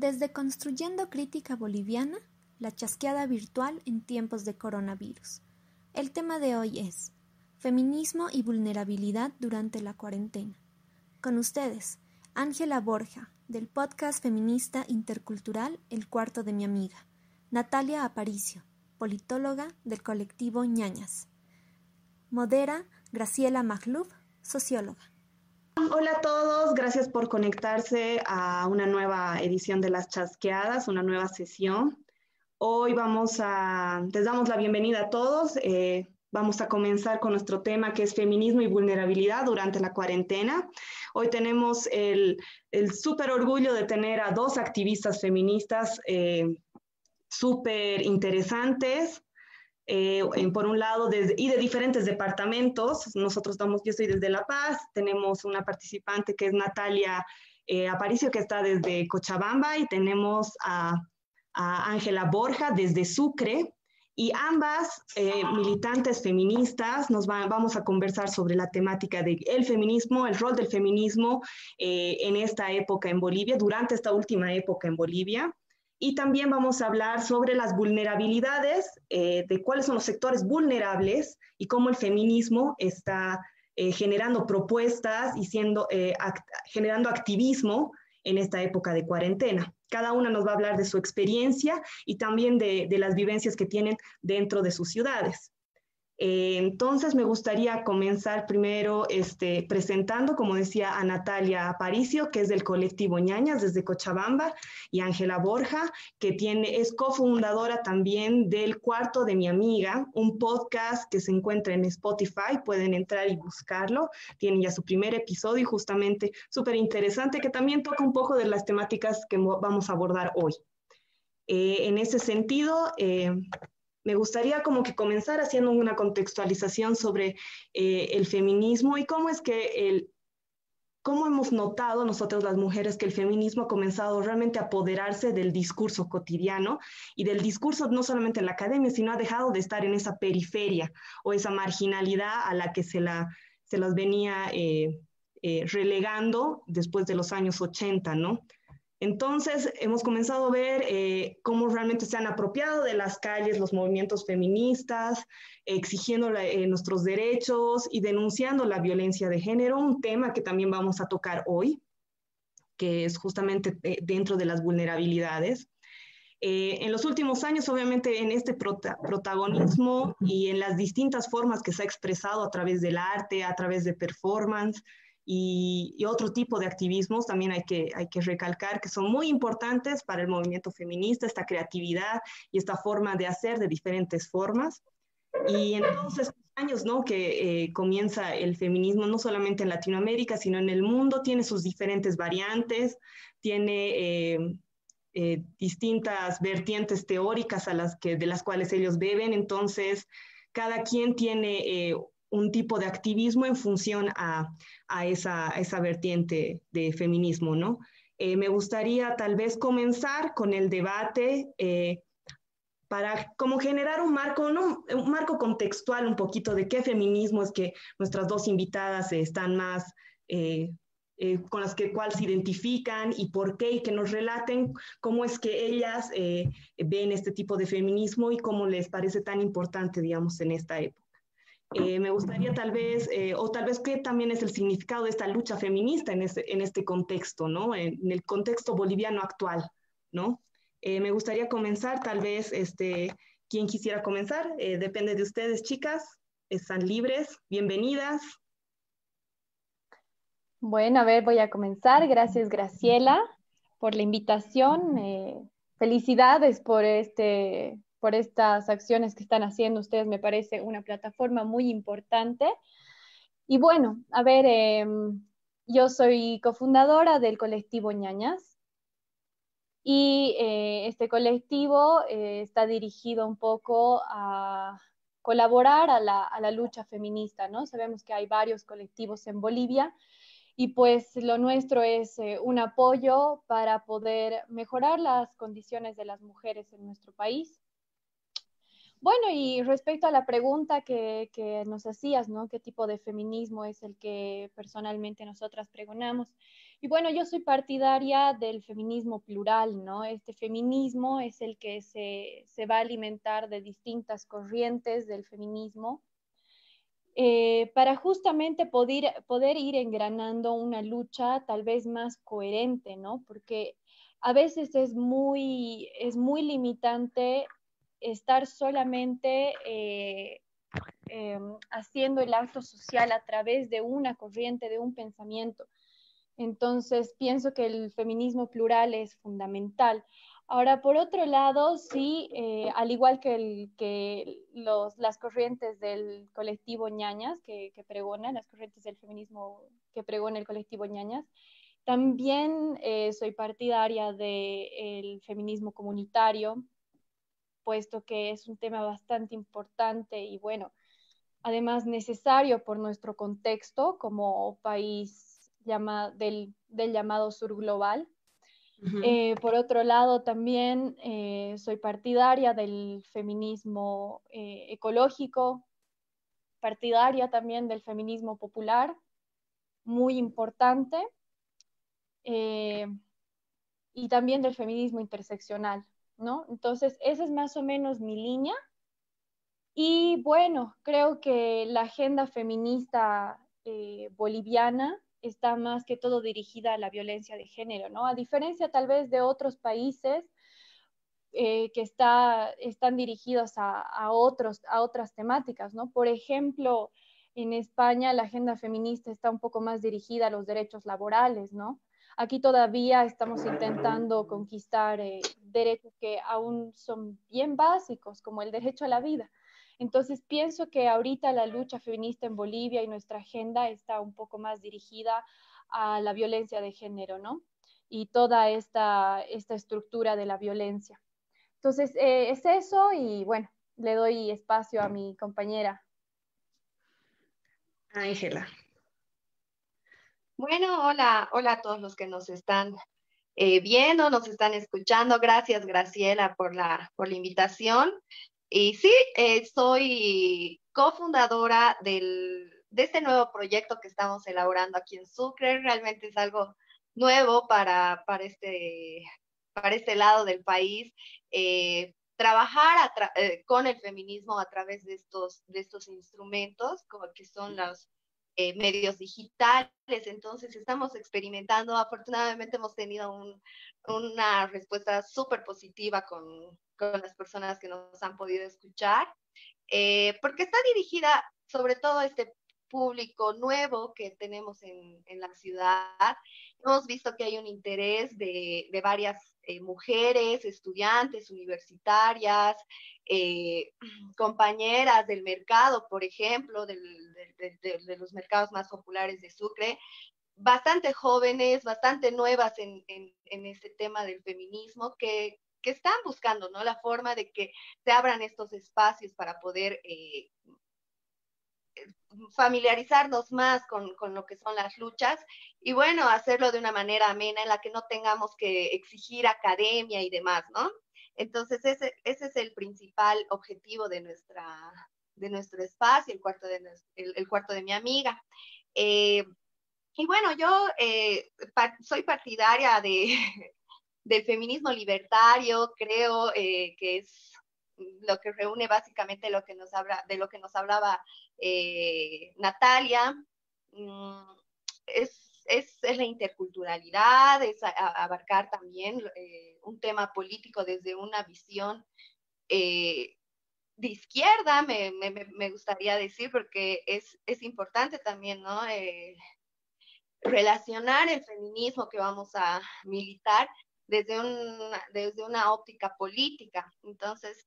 Desde Construyendo Crítica Boliviana, la chasqueada virtual en tiempos de coronavirus. El tema de hoy es Feminismo y vulnerabilidad durante la cuarentena. Con ustedes, Ángela Borja, del podcast feminista intercultural El cuarto de mi amiga. Natalia Aparicio, politóloga del colectivo Ñañas. Modera Graciela Maglub, socióloga. Hola a todos, gracias por conectarse a una nueva edición de Las Chasqueadas, una nueva sesión. Hoy vamos a, les damos la bienvenida a todos. Eh, vamos a comenzar con nuestro tema que es feminismo y vulnerabilidad durante la cuarentena. Hoy tenemos el, el súper orgullo de tener a dos activistas feministas eh, súper interesantes. Eh, por un lado, y de diferentes departamentos. Nosotros estamos, yo estoy desde La Paz, tenemos una participante que es Natalia eh, Aparicio, que está desde Cochabamba, y tenemos a Ángela Borja desde Sucre. Y ambas eh, militantes feministas nos vamos a conversar sobre la temática del el feminismo, el rol del feminismo en esta época en Bolivia, durante esta última época en Bolivia. Y también vamos a hablar sobre las vulnerabilidades, eh, de cuáles son los sectores vulnerables y cómo el feminismo está eh, generando propuestas y siendo, eh, generando activismo en esta época de cuarentena. Cada una nos va a hablar de su experiencia y también de, de las vivencias que tienen dentro de sus ciudades. Eh, entonces, me gustaría comenzar primero este, presentando, como decía, a Natalia Aparicio, que es del colectivo Ñañas desde Cochabamba, y Ángela Borja, que tiene, es cofundadora también del Cuarto de mi Amiga, un podcast que se encuentra en Spotify, pueden entrar y buscarlo, tienen ya su primer episodio y justamente súper interesante, que también toca un poco de las temáticas que vamos a abordar hoy. Eh, en ese sentido, eh, me gustaría como que comenzar haciendo una contextualización sobre eh, el feminismo y cómo es que el, cómo hemos notado nosotros las mujeres que el feminismo ha comenzado realmente a apoderarse del discurso cotidiano y del discurso no solamente en la academia, sino ha dejado de estar en esa periferia o esa marginalidad a la que se, la, se las venía eh, eh, relegando después de los años 80, ¿no? Entonces, hemos comenzado a ver eh, cómo realmente se han apropiado de las calles los movimientos feministas, exigiendo eh, nuestros derechos y denunciando la violencia de género, un tema que también vamos a tocar hoy, que es justamente eh, dentro de las vulnerabilidades. en los últimos años, obviamente, en este protagonismo y en las distintas formas que se ha expresado a través del arte, a través de performance, y, otro tipo de activismos también hay que, hay que recalcar que son muy importantes para el movimiento feminista, esta creatividad y esta forma de hacer de diferentes formas. Y en todos estos años ¿no? que eh, comienza el feminismo, no solamente en Latinoamérica, sino en el mundo, tiene sus diferentes variantes, tiene eh, eh, distintas vertientes teóricas a las que, de las cuales ellos beben, entonces cada quien tiene un tipo de activismo en función a, esa, esa, vertiente de feminismo, ¿no? Eh, me gustaría tal vez comenzar con el debate eh, para como generar un marco, un marco contextual un poquito de qué feminismo es que nuestras dos invitadas están más, eh, con las que cuál se identifican y por qué, y que nos relaten cómo es que ellas ven este tipo de feminismo y cómo les parece tan importante, digamos, en esta época. Eh, me gustaría tal vez, eh, o tal vez qué también es el significado de esta lucha feminista en este, en este contexto, ¿no? En, el contexto boliviano actual, ¿no? Eh, me gustaría comenzar, tal vez, este, quien quisiera comenzar, depende de ustedes, chicas, están libres, bienvenidas. Bueno, a ver, voy a comenzar. Gracias, Graciela, por la invitación. felicidades por este por estas acciones que están haciendo ustedes. Me parece una plataforma muy importante. Y bueno, a ver, em, yo soy cofundadora del colectivo Ñañas y eh, este colectivo eh, está dirigido un poco a colaborar a la, a la, lucha feminista, ¿no? Sabemos que hay varios colectivos en Bolivia y pues lo nuestro es eh, un apoyo para poder mejorar las condiciones de las mujeres en nuestro país bueno, y respecto a la pregunta que, nos hacías, ¿no? ¿Qué tipo de feminismo es el que personalmente nosotras pregonamos? Y bueno, yo soy partidaria del feminismo plural, ¿no? Este feminismo es el que se, va a alimentar de distintas corrientes del feminismo eh, para justamente poder, poder ir engranando una lucha tal vez más coherente, ¿no? Porque a veces es muy, es muy limitante estar solamente eh, em, haciendo el acto social a través de una corriente, de un pensamiento. Entonces, pienso que el feminismo plural es fundamental. Ahora, por otro lado, sí, eh, al igual que, que las corrientes del colectivo ñañas que, que pregonan, las corrientes del feminismo que pregona el colectivo ñañas, también eh, soy partidaria del feminismo comunitario, puesto que es un tema bastante importante y bueno, además necesario por nuestro contexto como país llama, del, llamado sur global. Eh, por otro lado, también eh, soy partidaria del feminismo eh, ecológico, partidaria también del feminismo popular, muy importante, y también del feminismo interseccional. ¿No? Entonces, esa es más o menos mi línea. Y bueno, creo que la agenda feminista eh, boliviana está más que todo dirigida a la violencia de género, ¿no? A diferencia tal vez de otros países eh, que está, están dirigidos a, otros, a otras temáticas, ¿no? Por ejemplo, en España la agenda feminista está un poco más dirigida a los derechos laborales, ¿no? Aquí todavía estamos intentando conquistar eh, derechos que aún son bien básicos, como el derecho a la vida. Entonces pienso que ahorita la lucha feminista en Bolivia y nuestra agenda está un poco más dirigida a la violencia de género, ¿no? Y toda esta, esta estructura de la violencia. Entonces, eh, es eso y bueno, le doy espacio a mi compañera. Ángela. Bueno, hola, hola a todos los que nos están eh, viendo, nos están escuchando. Gracias, Graciela, por la, por la invitación. Y sí, eh, soy cofundadora del, de este nuevo proyecto que estamos elaborando aquí en Sucre. Realmente es algo nuevo para, para, este, para este lado del país. Eh, trabajar con el feminismo a través de estos, de estos instrumentos, como que son los eh, medios digitales. Entonces estamos experimentando. Afortunadamente hemos tenido una respuesta súper positiva con, con, las personas que nos han podido escuchar, eh, porque está dirigida sobre todo a este público nuevo que tenemos en, en, la ciudad. Hemos visto que hay un interés de, de varias eh, mujeres, estudiantes, universitarias, eh, compañeras del mercado, por ejemplo, de, los mercados más populares de Sucre, bastante jóvenes, bastante nuevas en, este tema del feminismo, que, están buscando ¿no? la forma de que se abran estos espacios para poder eh, familiarizarnos más con, lo que son las luchas y bueno, hacerlo de una manera amena en la que no tengamos que exigir academia y demás, ¿no? Entonces, ese, ese es el principal objetivo de, nuestra, de nuestro espacio, el cuarto de, el, cuarto de mi amiga. Eh, y bueno, yo eh, soy partidaria de, del feminismo libertario, creo eh, que es lo que reúne básicamente lo que nos habla, de lo que nos hablaba Natalia. Mm, es es, la interculturalidad, es abarcar también un tema político desde una visión de izquierda, me, gustaría decir, porque es, importante también, ¿no? Eh, relacionar el feminismo que vamos a militar desde una, desde una óptica política. Entonces,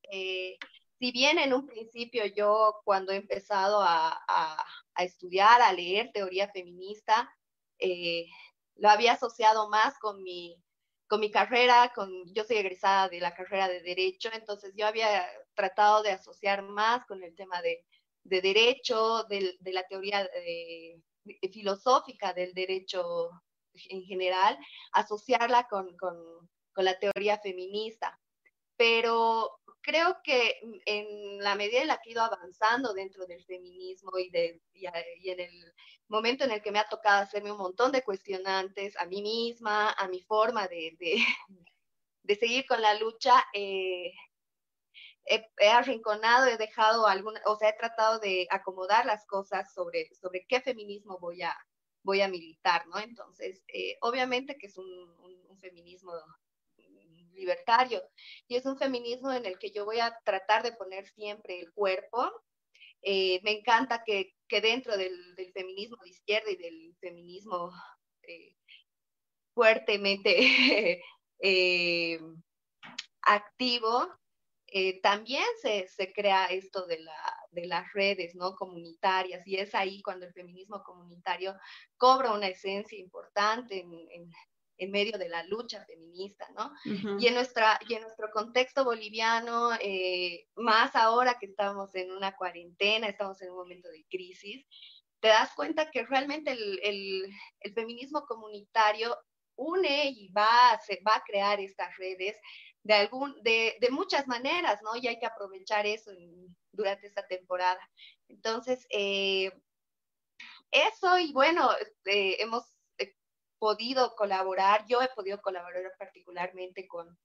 si bien en un principio yo cuando he empezado a, a, estudiar, a leer teoría feminista, eh, lo había asociado más con mi, con mi carrera, con, yo soy egresada de la carrera de Derecho, entonces yo había tratado de asociar más con el tema de, de Derecho, de, de, la teoría de, filosófica del derecho en general, asociarla con, con, con la teoría feminista. Pero creo que en la medida en la que he ido avanzando dentro del feminismo y, de, y, en el momento en el que me ha tocado hacerme un montón de cuestionantes a mí misma, a mi forma de, de, seguir con la lucha, eh, he, arrinconado, he dejado alguna, o sea, he tratado de acomodar las cosas sobre, sobre qué feminismo voy a, voy a militar, ¿no? Entonces, eh, obviamente que es un, feminismo libertario y es un feminismo en el que yo voy a tratar de poner siempre el cuerpo. Eh, me encanta que, que dentro del, del, feminismo de izquierda y del feminismo eh, fuertemente activo, eh, también se, se, crea esto de, la, de, las redes ¿no? comunitarias y es ahí cuando el feminismo comunitario cobra una esencia importante en, en, en medio de la lucha feminista, ¿no? y, en nuestra, y en nuestro contexto boliviano, eh, más ahora que estamos en una cuarentena, estamos en un momento de crisis, te das cuenta que realmente el, el, el feminismo comunitario une y va, se, va a crear estas redes de, algún, de, de, muchas maneras, ¿no? Y hay que aprovechar eso durante esta temporada. Entonces, eh, eso y bueno, eh, hemos eh, podido colaborar, yo he podido colaborar particularmente con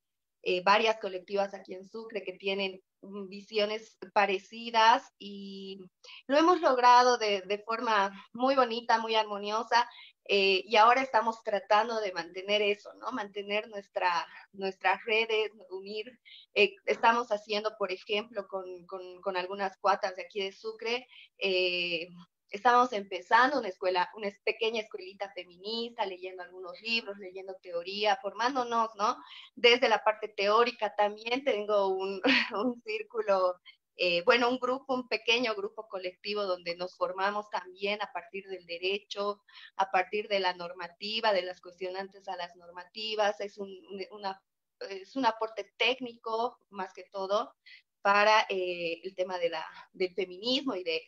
varias colectivas aquí en Sucre que tienen visiones parecidas y lo hemos logrado de, de forma muy bonita, muy armoniosa. Eh, y ahora estamos tratando de mantener eso, ¿no? Mantener nuestra, nuestras redes, unir. Eh, estamos haciendo, por ejemplo, con, con, con, algunas cuatas de aquí de Sucre, eh, estamos empezando una escuela, una pequeña escuelita feminista, leyendo algunos libros, leyendo teoría, formándonos, ¿no? Desde la parte teórica también tengo un, un círculo eh, bueno, un grupo, un pequeño grupo colectivo donde nos formamos también a partir del derecho, a partir de la normativa, de las cuestionantes a las normativas, es un, una, es un aporte técnico más que todo para eh, el tema de la, del feminismo y de,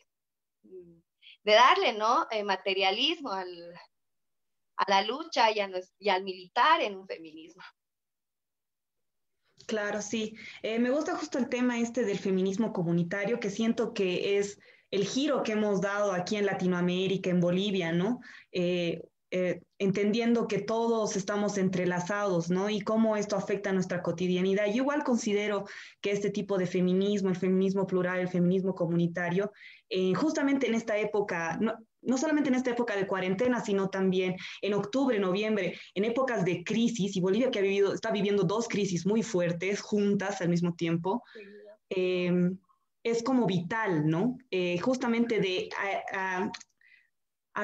de darle ¿no? Eh, materialismo al, a la lucha y, a, y al militar en un feminismo. Claro, sí. Eh, me gusta justo el tema este del feminismo comunitario, que siento que es el giro que hemos dado aquí en Latinoamérica, en Bolivia, ¿no? Eh, eh, entendiendo que todos estamos entrelazados, ¿no? Y cómo esto afecta a nuestra cotidianidad. Yo igual considero que este tipo de feminismo, el feminismo plural, el feminismo comunitario, justamente en esta época, no, no solamente en esta época de cuarentena, sino también en octubre, noviembre, en épocas de crisis, y Bolivia que ha vivido, está viviendo dos crisis muy fuertes juntas al mismo tiempo, em, es como vital, ¿no? Eh, justamente de, a,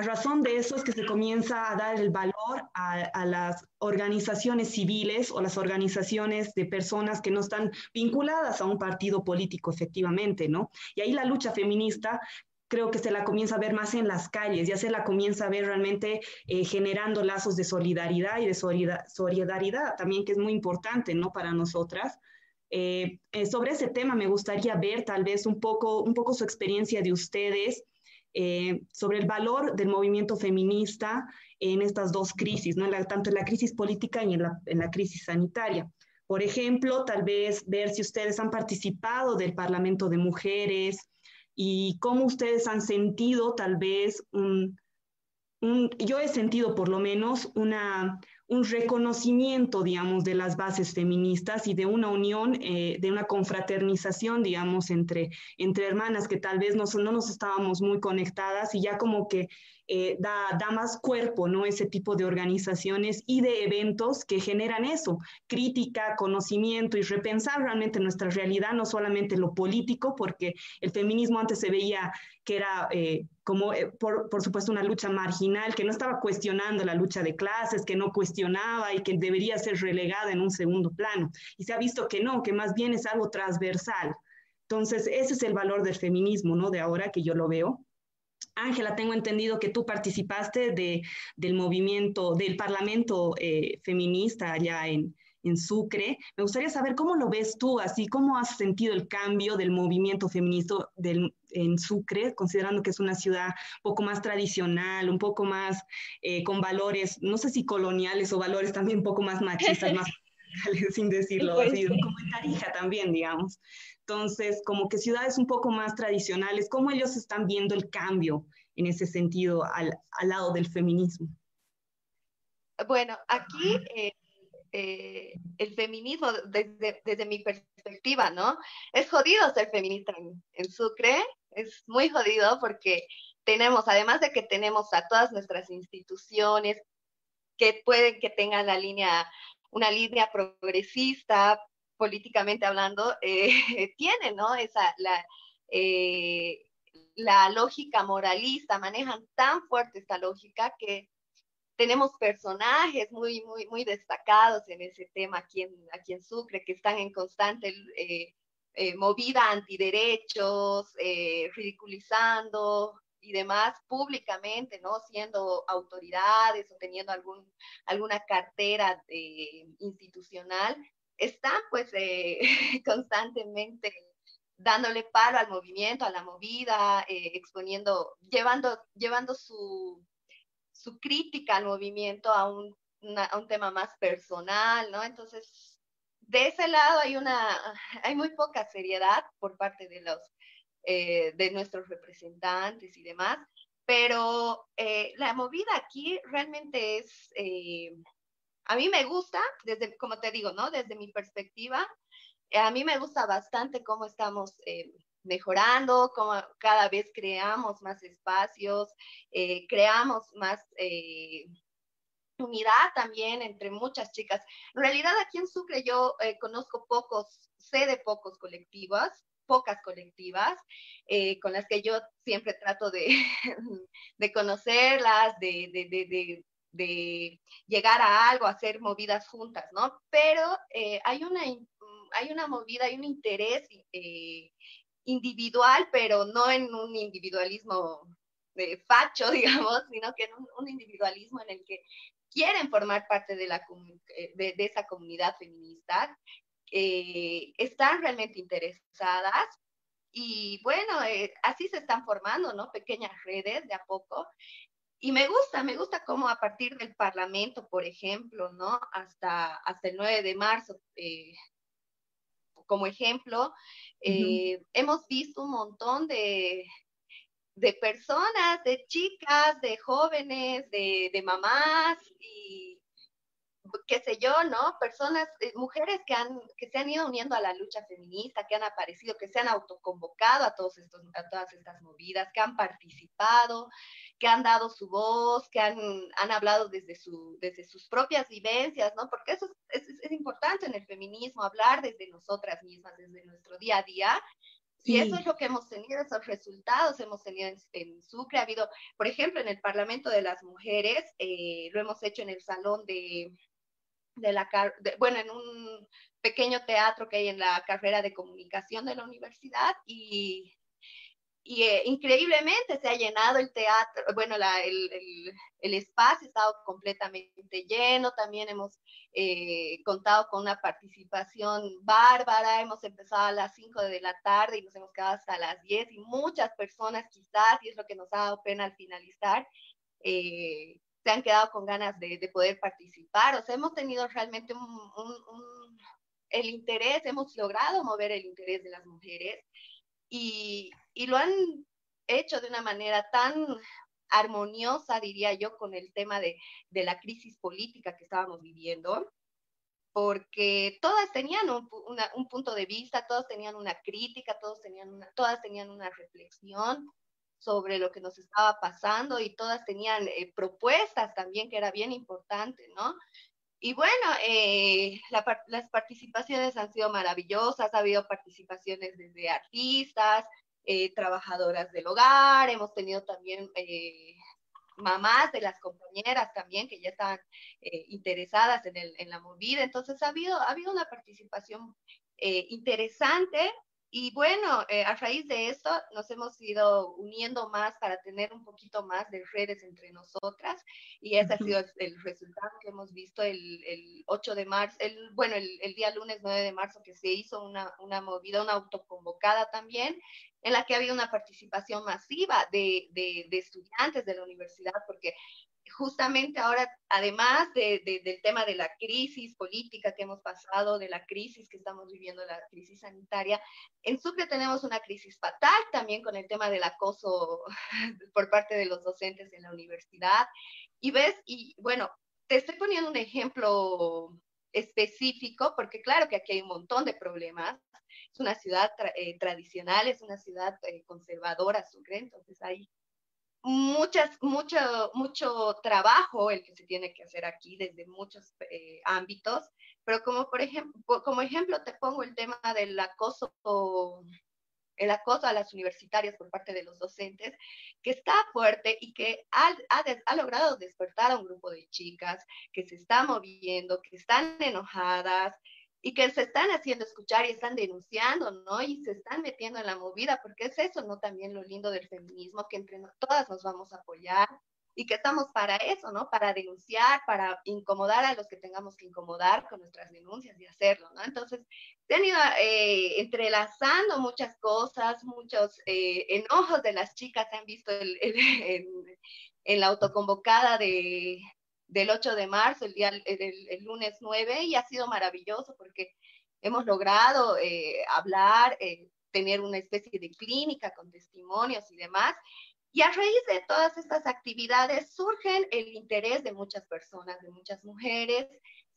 razón de eso es que se comienza a dar el valor a, a, las organizaciones civiles o las organizaciones de personas que no están vinculadas a un partido político, efectivamente, ¿no? Y ahí la lucha feminista creo que se la comienza a ver más en las calles, ya se la comienza a ver realmente eh, generando lazos de solidaridad y de solidaridad también, que es muy importante, ¿no? Para nosotras. Eh, eh, sobre ese tema me gustaría ver tal vez un poco, un poco su experiencia de ustedes sobre el valor del movimiento feminista en estas dos crisis, ¿no? tanto en la crisis política y en la, en la crisis sanitaria. Por ejemplo, tal vez ver si ustedes han participado del Parlamento de Mujeres, y cómo ustedes han sentido tal vez un, yo he sentido por lo menos una, un reconocimiento, digamos, de las bases feministas y de una unión, eh, de una confraternización, digamos, entre, entre hermanas que tal vez no, no nos estábamos muy conectadas y ya como que eh, da, da, más cuerpo, ¿no? Ese tipo de organizaciones y de eventos que generan eso, crítica, conocimiento y repensar realmente nuestra realidad, no solamente lo político, porque el feminismo antes se veía que era eh, como, eh, por, por, supuesto, una lucha marginal, que no estaba cuestionando la lucha de clases, que no cuestionaba y que debería ser relegada en un segundo plano. Y se ha visto que no, que más bien es algo transversal. Entonces, ese es el valor del feminismo, ¿no? De ahora que yo lo veo. Ángela, tengo entendido que tú participaste de, del movimiento, del Parlamento eh, feminista allá en, en Sucre. Me gustaría saber cómo lo ves tú, así cómo has sentido el cambio del movimiento feminista del, en Sucre, considerando que es una ciudad un poco más tradicional, un poco más eh, con valores, no sé si coloniales o valores también un poco más machistas, más sin decirlo pues así, como en Tarija también, digamos. Entonces, como que ciudades un poco más tradicionales, ¿cómo ellos están viendo el cambio en ese sentido al, al lado del feminismo? Bueno, aquí eh, eh, el feminismo, desde, desde, mi perspectiva, ¿no? Es jodido ser feminista en, en Sucre, es muy jodido porque tenemos, además de que tenemos a todas nuestras instituciones que pueden que tengan la línea, una línea progresista, políticamente hablando, eh, tienen, ¿no? Esa, la, eh, la lógica moralista, manejan tan fuerte esta lógica que tenemos personajes muy, muy, muy destacados en ese tema aquí en, aquí Sucre, que están en constante eh, eh, movida antiderechos, eh, ridiculizando y demás públicamente, ¿no? Siendo autoridades o teniendo algún, alguna cartera eh, institucional, están pues eh, constantemente dándole palo al movimiento, a la movida, eh, exponiendo, llevando, llevando su, su crítica al movimiento a un, una, a un tema más personal, ¿no? Entonces, de ese lado hay una, hay muy poca seriedad por parte de los, eh, de nuestros representantes y demás, pero eh, la movida aquí realmente es, eh, a mí me gusta, desde, como te digo, ¿no? Desde mi perspectiva, a mí me gusta bastante cómo estamos mejorando, cómo cada vez creamos más espacios, creamos más unidad también entre muchas chicas. En realidad aquí en Sucre yo eh, conozco pocos, sé de pocos colectivos, pocas colectivas eh, con las que yo siempre trato de, de conocerlas, de, de, de, llegar a algo, hacer movidas juntas, ¿no? Pero eh, hay, una, hay una movida, hay un interés individual, pero no en un individualismo de facho, digamos, sino que en un individualismo en el que quieren formar parte de, la, de, de esa comunidad feminista, eh, están realmente interesadas y bueno, eh, así se están formando, ¿no? Pequeñas redes de a poco. Y me gusta, me gusta cómo a partir del Parlamento, por ejemplo, ¿no? Hasta, hasta el 9 de marzo, eh, como ejemplo, eh, uh -huh. hemos visto un montón de, de personas, de chicas, de jóvenes, de, de mamás y qué sé yo, ¿no? Personas, eh, mujeres que, han, que se han ido uniendo a la lucha feminista, que han aparecido, que se han autoconvocado a, todos estos, a todas estas movidas, que han participado, que han dado su voz, que han, han hablado desde, su, desde sus propias vivencias, ¿no? Porque eso es, es, es importante en el feminismo, hablar desde nosotras mismas, desde nuestro día a día, y eso es lo que hemos tenido, esos resultados hemos tenido en, en, Sucre. Ha habido, por ejemplo, en el Parlamento de las Mujeres, eh, lo hemos hecho en el Salón de, de la, de, bueno, en un pequeño teatro que hay en la carrera de comunicación de la universidad y, y eh, increíblemente se ha llenado el teatro, bueno, la, el, el, el, espacio ha estado completamente lleno, también hemos eh, contado con una participación bárbara, hemos empezado a las 5 de la tarde y nos hemos quedado hasta las 10 y muchas personas quizás, y es lo que nos ha dado pena al finalizar, eh, se han quedado con ganas de, de, poder participar. O sea, hemos tenido realmente un, un, un, el interés, hemos logrado mover el interés de las mujeres y, y lo han hecho de una manera tan armoniosa, diría yo, con el tema de, de la crisis política que estábamos viviendo, porque todas tenían un, una, un, punto de vista, todas tenían una crítica, todos tenían una, todas tenían una reflexión, sobre lo que nos estaba pasando y todas tenían eh, propuestas también, que era bien importante, ¿no? Y bueno, eh, la, las participaciones han sido maravillosas, ha habido participaciones desde artistas, eh, trabajadoras del hogar, hemos tenido también eh, mamás de las compañeras también que ya estaban eh, interesadas en, el, en, la movida, entonces ha habido, ha habido una participación interesante y bueno, eh, a raíz de esto nos hemos ido uniendo más para tener un poquito más de redes entre nosotras y ese uh -huh. ha sido el, el, resultado que hemos visto el, el 8 de marzo, el, bueno, el, el, día lunes 9 de marzo que se hizo una, una movida, una autoconvocada también, en la que había una participación masiva de, de, de estudiantes de la universidad, porque justamente ahora, además del tema de la crisis política que hemos pasado, de la crisis que estamos viviendo, la crisis sanitaria, en Sucre tenemos una crisis fatal también con el tema del acoso por parte de los docentes en la universidad. Y ves, y bueno, te estoy poniendo un ejemplo específico, porque claro que aquí hay un montón de problemas. Es una ciudad eh, tradicional, es una ciudad eh, conservadora, Sucre, entonces hay muchas, mucho, mucho trabajo el que se tiene que hacer aquí desde muchos eh, ámbitos, pero como por ejemplo, como ejemplo te pongo el tema del acoso, el acoso a las universitarias por parte de los docentes, que está fuerte y que ha, ha, ha logrado despertar a un grupo de chicas que se está moviendo, que están enojadas, y que se están haciendo escuchar y están denunciando, ¿no? Y se están metiendo en la movida, porque es eso, ¿no? También lo lindo del feminismo, que entre todas nos vamos a apoyar y que estamos para eso, ¿no? Para denunciar, para incomodar a los que tengamos que incomodar con nuestras denuncias y hacerlo, ¿no? Entonces, se han ido eh, entrelazando muchas cosas, muchos eh, enojos de las chicas se han visto en la autoconvocada de, del 8 de marzo, el, día, el, lunes 9, y ha sido maravilloso porque hemos logrado eh, hablar, eh, tener una especie de clínica con testimonios y demás. Y a raíz de todas estas actividades surgen el interés de muchas personas, de muchas mujeres,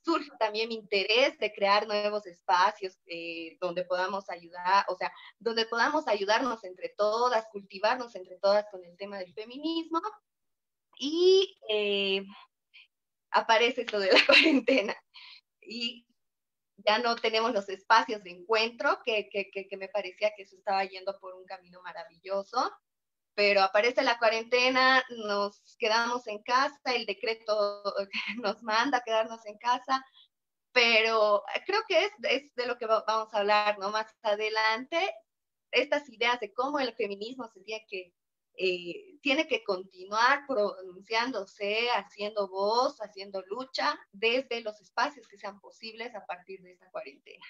surge también mi interés de crear nuevos espacios eh, donde podamos ayudar, o sea, donde podamos ayudarnos entre todas, cultivarnos entre todas con el tema del feminismo. Y aparece esto de la cuarentena y ya no tenemos los espacios de encuentro, que, que, que, me parecía que eso estaba yendo por un camino maravilloso, pero aparece la cuarentena, nos quedamos en casa, el decreto nos manda quedarnos en casa, pero creo que es, es de lo que vamos a hablar ¿no? más adelante, estas ideas de cómo el feminismo se tiene que eh, tiene que continuar pronunciándose, haciendo voz, haciendo lucha desde los espacios que sean posibles a partir de esta cuarentena.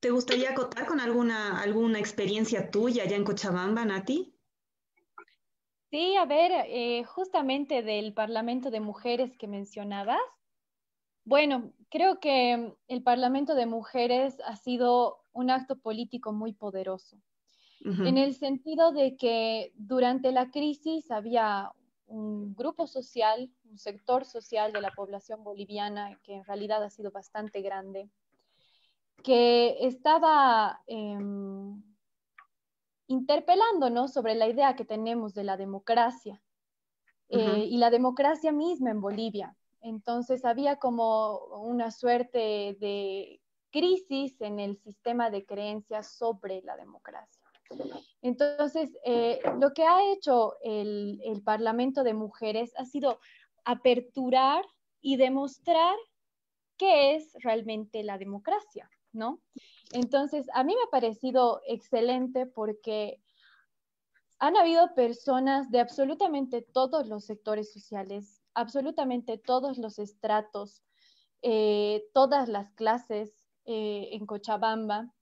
¿Te gustaría acotar con alguna, alguna experiencia tuya allá en Cochabamba, Nati? Sí, a ver, eh, justamente del Parlamento de Mujeres que mencionabas. Bueno, creo que el Parlamento de Mujeres ha sido un acto político muy poderoso en el sentido de que durante la crisis había un grupo social, un sector social de la población boliviana que en realidad ha sido bastante grande, que estaba eh, interpelándonos sobre la idea que tenemos de la democracia eh, y la democracia misma en Bolivia. Entonces había como una suerte de crisis en el sistema de creencias sobre la democracia. Entonces, eh, lo que ha hecho el, Parlamento de Mujeres ha sido aperturar y demostrar qué es realmente la democracia, ¿no? Entonces, a mí me ha parecido excelente porque han habido personas de absolutamente todos los sectores sociales, absolutamente todos los estratos, eh, todas las clases eh, en Cochabamba,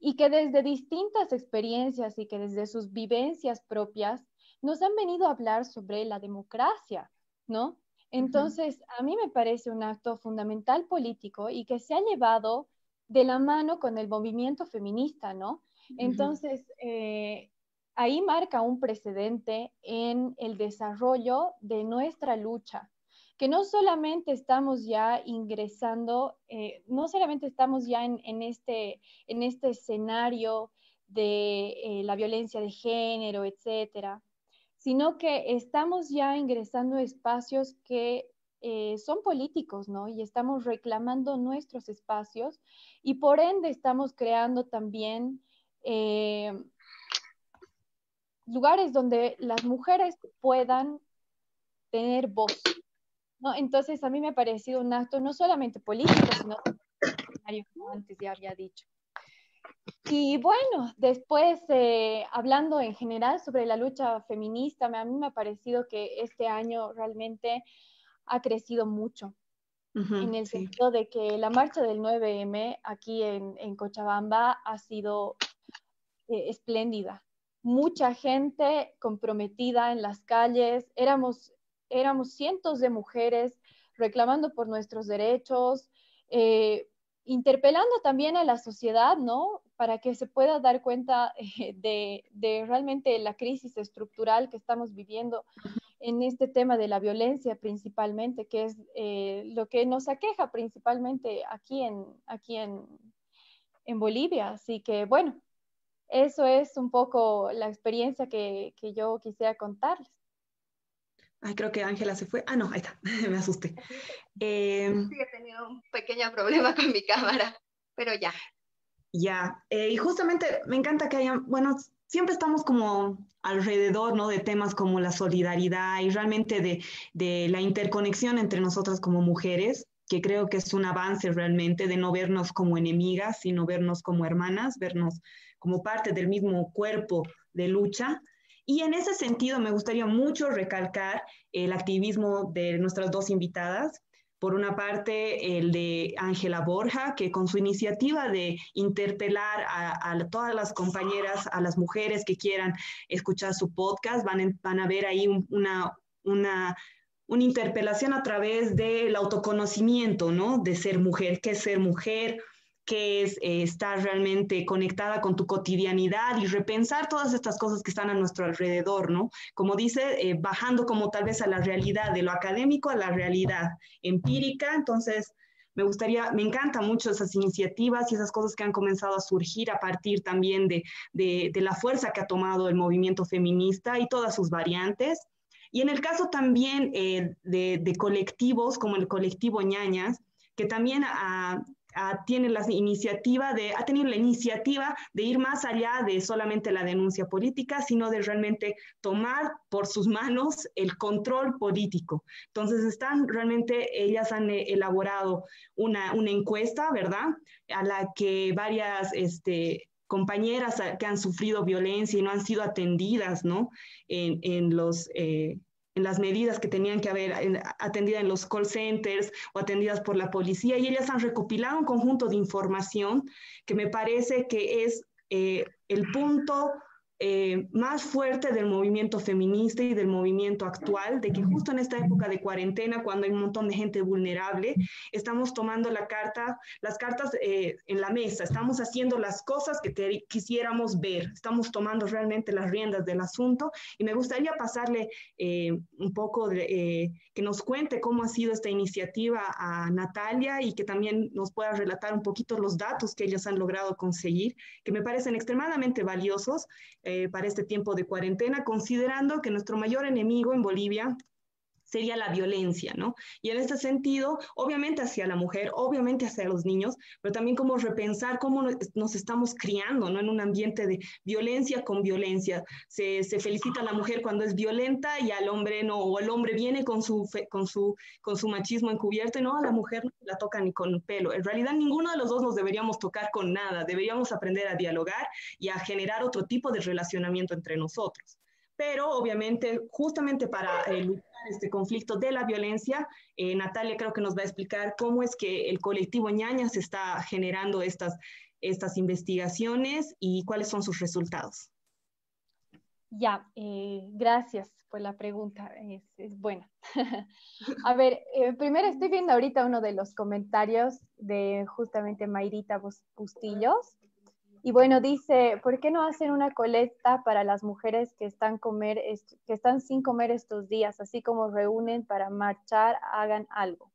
y que desde distintas experiencias y que desde sus vivencias propias nos han venido a hablar sobre la democracia, ¿no? Entonces, a mí me parece un acto fundamental político y que se ha llevado de la mano con el movimiento feminista, ¿no? Entonces, eh, ahí marca un precedente en el desarrollo de nuestra lucha, que no solamente estamos ya ingresando, eh, no solamente estamos ya en, este, en este escenario de eh, la violencia de género, etcétera, sino que estamos ya ingresando a espacios que eh, son políticos, ¿no? Y estamos reclamando nuestros espacios y por ende estamos creando también lugares donde las mujeres puedan tener voz, ¿no? Entonces, a mí me ha parecido un acto no solamente político, sino como antes ya había dicho. Y bueno, después, eh, hablando en general sobre la lucha feminista, a mí me ha parecido que este año realmente ha crecido mucho, en el sentido de que la marcha del 9M aquí en, Cochabamba ha sido eh, espléndida, mucha gente comprometida en las calles, éramos, éramos cientos de mujeres reclamando por nuestros derechos, eh, interpelando también a la sociedad, ¿no? Para que se pueda dar cuenta eh, de, realmente la crisis estructural que estamos viviendo en este tema de la violencia principalmente, que es eh, lo que nos aqueja principalmente aquí en, aquí en, en Bolivia. Así que, bueno, eso es un poco la experiencia que, que yo quisiera contarles. Ay, creo que Ángela se fue. Ah, no, ahí está, me asusté. Eh, sí, he tenido un pequeño problema con mi cámara, pero ya. Ya, eh, y justamente me encanta que hayan, bueno, siempre estamos como alrededor, ¿no? De temas como la solidaridad y realmente de, de la interconexión entre nosotras como mujeres, que creo que es un avance realmente de no vernos como enemigas, sino vernos como hermanas, vernos como parte del mismo cuerpo de lucha. Y en ese sentido me gustaría mucho recalcar el activismo de nuestras dos invitadas. Por una parte, el de Ángela Borja, que con su iniciativa de interpelar a, todas las compañeras, a las mujeres que quieran escuchar su podcast, van, van a ver ahí una, una, una interpelación a través del autoconocimiento, ¿no? De ser mujer, qué es ser mujer, que es eh, estar realmente conectada con tu cotidianidad y repensar todas estas cosas que están a nuestro alrededor, ¿no? Como dice, eh, bajando como tal vez a la realidad, de lo académico a la realidad empírica. Entonces, me gustaría, me encantan mucho esas iniciativas y esas cosas que han comenzado a surgir a partir también de, de, la fuerza que ha tomado el movimiento feminista y todas sus variantes. Y en el caso también eh, de, de, colectivos como el colectivo ñañas, que también ha, tiene la iniciativa de, ha tenido la iniciativa de ir más allá de solamente la denuncia política, sino de realmente tomar por sus manos el control político. Entonces, están realmente, ellas han eh, elaborado una, una encuesta, ¿verdad? A la que varias, este, compañeras que han sufrido violencia y no han sido atendidas, ¿no? En, en los, eh, en las medidas que tenían que haber atendidas en los call centers o atendidas por la policía y ellas han recopilado un conjunto de información que me parece que es eh, el punto eh, más fuerte del movimiento feminista y del movimiento actual, de que justo en esta época de cuarentena, cuando hay un montón de gente vulnerable, estamos tomando la carta, las cartas eh, en la mesa, estamos haciendo las cosas que quisiéramos ver, estamos tomando realmente las riendas del asunto y me gustaría pasarle eh, un poco de, que nos cuente cómo ha sido esta iniciativa a Natalia y que también nos pueda relatar un poquito los datos que ellos han logrado conseguir, que me parecen extremadamente valiosos eh, para este tiempo de cuarentena, considerando que nuestro mayor enemigo en Bolivia sería la violencia, ¿no? Y en este sentido, obviamente hacia la mujer, obviamente hacia los niños, pero también como repensar cómo nos estamos criando, ¿no? En un ambiente de violencia con violencia. Se, felicita a la mujer cuando es violenta y al hombre no, o el hombre viene con su, con su, con su machismo encubierto y no, a la mujer no la toca ni con pelo. En realidad, ninguno de los dos nos deberíamos tocar con nada, deberíamos aprender a dialogar y a generar otro tipo de relacionamiento entre nosotros pero obviamente justamente para eh, este conflicto de la violencia, eh, Natalia creo que nos va a explicar cómo es que el colectivo Ñañas está generando estas, estas investigaciones y cuáles son sus resultados. Ya, eh, gracias por la pregunta, es, es buena. a ver, primero estoy viendo ahorita uno de los comentarios de justamente Mayrita Bustillos y bueno, dice, ¿por qué no hacen una colecta para las mujeres que están, sin comer estos días? Así como reúnen para marchar, hagan algo.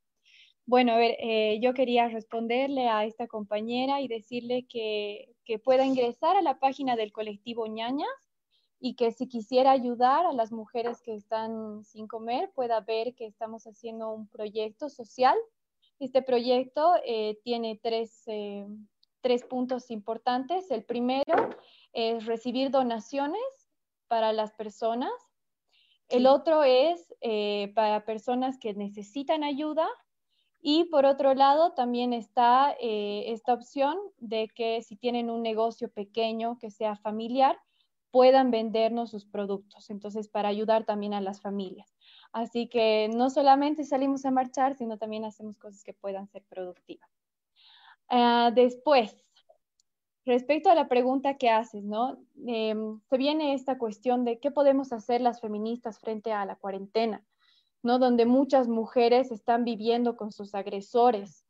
Bueno, a ver, eh, yo quería responderle a esta compañera y decirle que, que pueda ingresar a la página del colectivo ñañas y que si quisiera ayudar a las mujeres que están sin comer, pueda ver que estamos haciendo un proyecto social. Este proyecto eh, tiene tres, eh, tres puntos importantes. El primero es recibir donaciones para las personas. El otro es eh, para personas que necesitan ayuda. Y por otro lado, también está eh, esta opción de que si tienen un negocio pequeño que sea familiar, puedan vendernos sus productos. Entonces, para ayudar también a las familias. Así que no solamente salimos a marchar, sino también hacemos cosas que puedan ser productivas. Ah, después, respecto a la pregunta que haces, ¿no? Em, se viene esta cuestión de qué podemos hacer las feministas frente a la cuarentena, ¿no? Donde muchas mujeres están viviendo con sus agresores,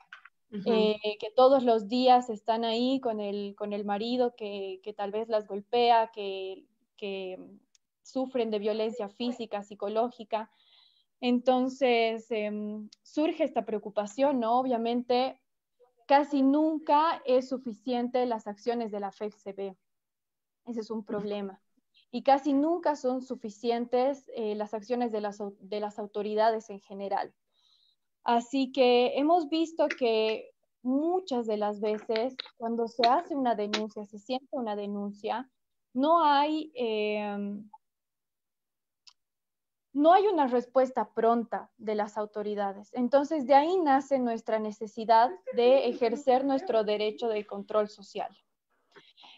eh, que todos los días están ahí con el, con el marido que, que tal vez las golpea, que, que sufren de violencia física, psicológica. Entonces, em, surge esta preocupación, ¿no? Obviamente, casi nunca es suficiente las acciones de la FECCB. Ese es un problema. Y casi nunca son suficientes eh, las acciones de las, de las autoridades en general. Así que hemos visto que muchas de las veces cuando se hace una denuncia, se siente una denuncia, no hay, em, no hay una respuesta pronta de las autoridades. Entonces, de ahí nace nuestra necesidad de ejercer nuestro derecho de control social.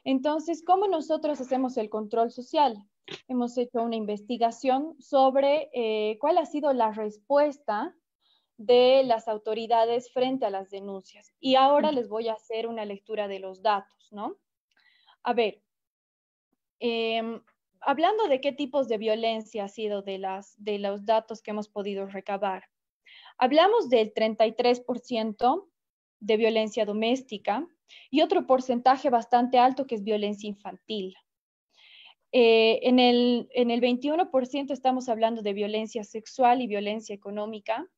Entonces, ¿cómo nosotros hacemos el control social? Hemos hecho una investigación sobre eh, cuál ha sido la respuesta de las autoridades frente a las denuncias. Y ahora les voy a hacer una lectura de los datos, ¿no? A ver, em, hablando de qué tipos de violencia ha sido de, las, de los datos que hemos podido recabar, hablamos del 33% de violencia doméstica y otro porcentaje bastante alto que es violencia infantil. Eh, en, el, en el 21% estamos hablando de violencia sexual y violencia económica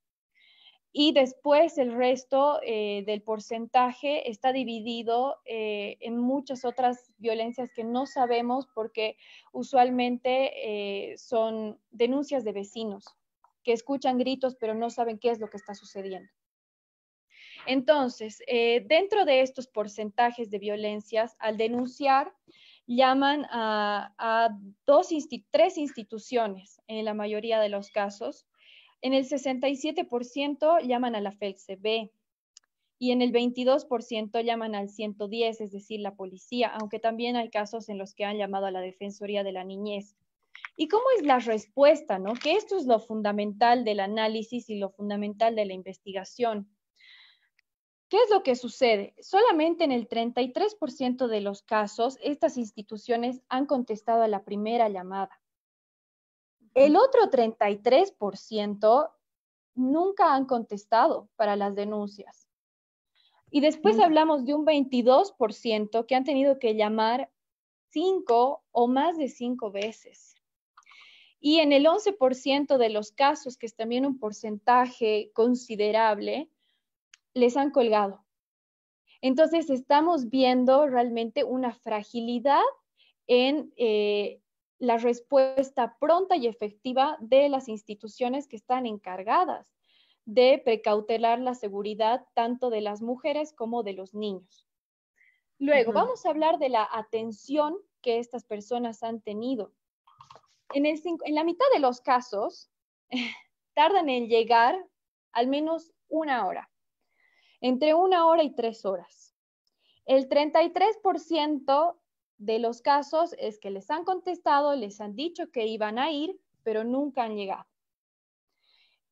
y después el resto eh, del porcentaje está dividido eh, en muchas otras violencias que no sabemos porque usualmente eh, son denuncias de vecinos que escuchan gritos pero no saben qué es lo que está sucediendo. Entonces, dentro de estos porcentajes de violencias, al denunciar, llaman a, a dos, tres instituciones en la mayoría de los casos en el 67% llaman a la FELCB y en el 22% llaman al 110, es decir, la policía, aunque también hay casos en los que han llamado a la Defensoría de la Niñez. ¿Y cómo es la respuesta? ¿no? Que esto es lo fundamental del análisis y lo fundamental de la investigación. ¿Qué es lo que sucede? Solamente en el 33% de los casos, estas instituciones han contestado a la primera llamada. El otro 33% nunca han contestado para las denuncias. Y después hablamos de un 22% que han tenido que llamar cinco o más de cinco veces. Y en el 11% de los casos, que es también un porcentaje considerable, les han colgado. Entonces estamos viendo realmente una fragilidad en eh, la respuesta pronta y efectiva de las instituciones que están encargadas de precautelar la seguridad tanto de las mujeres como de los niños. Luego, vamos a hablar de la atención que estas personas han tenido. En, en la mitad de los casos, tardan en llegar al menos una hora, entre una hora y tres horas. El 33% de los casos es que les han contestado, les han dicho que iban a ir, pero nunca han llegado.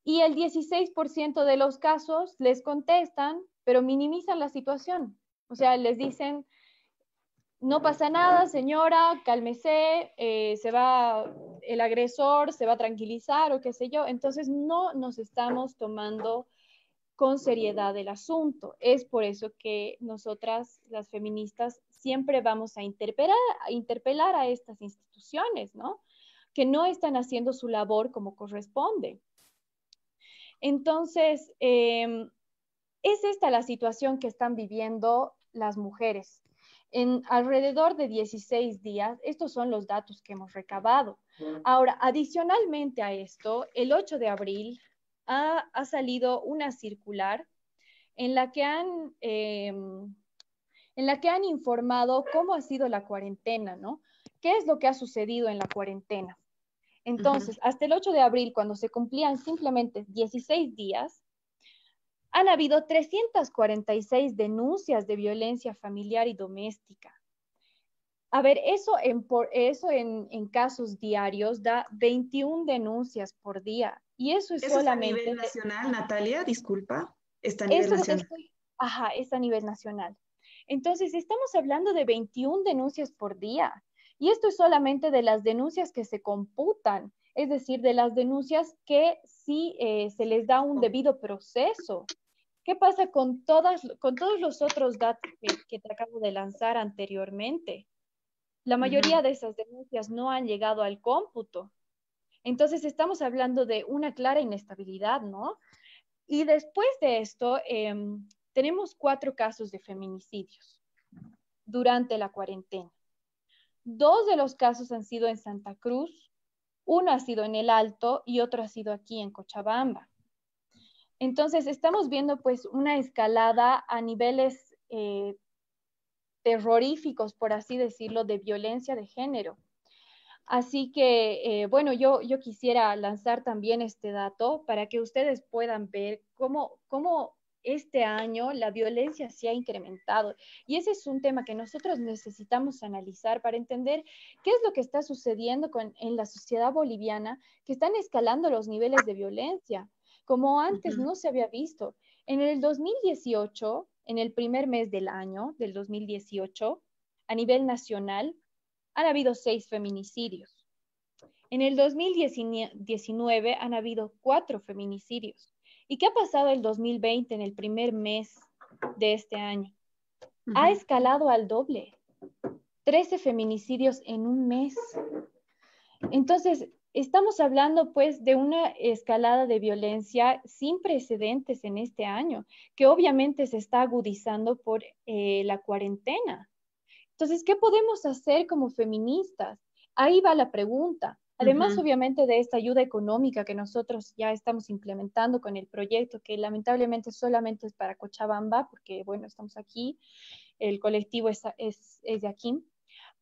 Y el 16% de los casos les contestan, pero minimizan la situación. O sea, les dicen, no pasa nada, señora, cálmese, eh, se va el agresor, se va a tranquilizar o qué sé yo. Entonces, no nos estamos tomando con seriedad el asunto. Es por eso que nosotras, las feministas, siempre vamos a interpelar, a estas instituciones, ¿no? Que no están haciendo su labor como corresponde. Entonces, em, es esta la situación que están viviendo las mujeres. En alrededor de 16 días, estos son los datos que hemos recabado. Ahora, adicionalmente a esto, el 8 de abril ha, salido una circular en la que han em, en la que han informado cómo ha sido la cuarentena, ¿no? ¿Qué es lo que ha sucedido en la cuarentena? Entonces, hasta el 8 de abril, cuando se cumplían simplemente 16 días, han habido 346 denuncias de violencia familiar y doméstica. A ver, eso en, por, eso en, casos diarios da 21 denuncias por día. Y eso es solamente... a nivel nacional, Natalia? Disculpa. Está a nivel nacional. ajá, es a nivel nacional. Entonces, estamos hablando de 21 denuncias por día. Y esto es solamente de las denuncias que se computan, es decir, de las denuncias que sí eh, se les da un debido proceso. ¿Qué pasa con, todas, con todos los otros datos que, te acabo de lanzar anteriormente? La mayoría de esas denuncias no han llegado al cómputo. Entonces estamos hablando de una clara inestabilidad, ¿no? Y después de esto, em, tenemos cuatro casos de feminicidios durante la cuarentena. Dos de los casos han sido en Santa Cruz, uno ha sido en el Alto y otro ha sido aquí en Cochabamba. Entonces, estamos viendo pues una escalada a niveles eh, terroríficos, por así decirlo, de violencia de género. Así que, eh, bueno, yo, yo quisiera lanzar también este dato para que ustedes puedan ver cómo, cómo este año la violencia se ha incrementado. Y ese es un tema que nosotros necesitamos analizar para entender qué es lo que está sucediendo con, en la sociedad boliviana, que están escalando los niveles de violencia como antes no se había visto. En el 2018, en el primer mes del año, del 2018, a nivel nacional, han habido seis feminicidios. En el 2019 han habido cuatro feminicidios. ¿Y qué ha pasado el 2020 en el primer mes de este año? Ha escalado al doble. 13 feminicidios en un mes. Entonces, Estamos hablando pues de una escalada de violencia sin precedentes en este año, que obviamente se está agudizando por eh, la cuarentena. Entonces, ¿qué podemos hacer como feministas? Ahí va la pregunta. Además, obviamente, de esta ayuda económica que nosotros ya estamos implementando con el proyecto, que lamentablemente solamente es para Cochabamba, porque, bueno, estamos aquí, el colectivo es, es, es de aquí.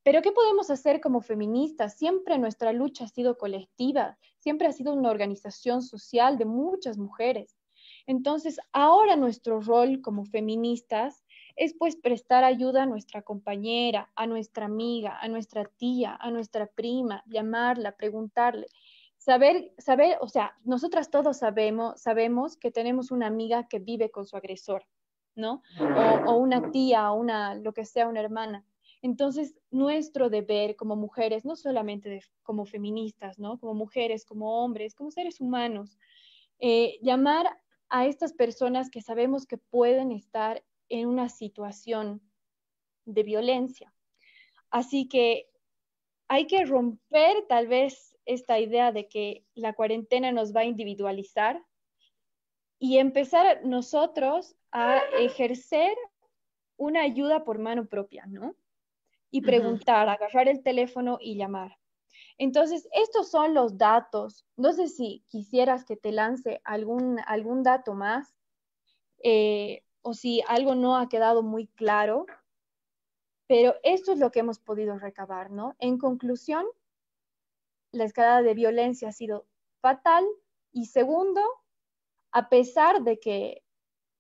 Pero ¿qué podemos hacer como feministas? Siempre nuestra lucha ha sido colectiva, siempre ha sido una organización social de muchas mujeres. Entonces, ahora nuestro rol como feministas es pues prestar ayuda a nuestra compañera, a nuestra amiga, a nuestra tía, a nuestra prima, llamarla, preguntarle, saber, saber, o sea, nosotras todos sabemos, sabemos que tenemos una amiga que vive con su agresor, ¿no? O, una tía, o una, lo que sea, una hermana. Entonces, nuestro deber como mujeres, no solamente como feministas, ¿no? Como mujeres, como hombres, como seres humanos, eh, llamar a estas personas que sabemos que pueden estar en una situación de violencia. Así que hay que romper tal vez esta idea de que la cuarentena nos va a individualizar y empezar nosotros a ejercer una ayuda por mano propia, ¿no? y preguntar, agarrar el teléfono y llamar. Entonces, estos son los datos. No sé si quisieras que te lance algún, algún dato más eh, o si algo no ha quedado muy claro, pero esto es lo que hemos podido recabar, ¿no? En conclusión, la escalada de violencia ha sido fatal y segundo, a pesar de que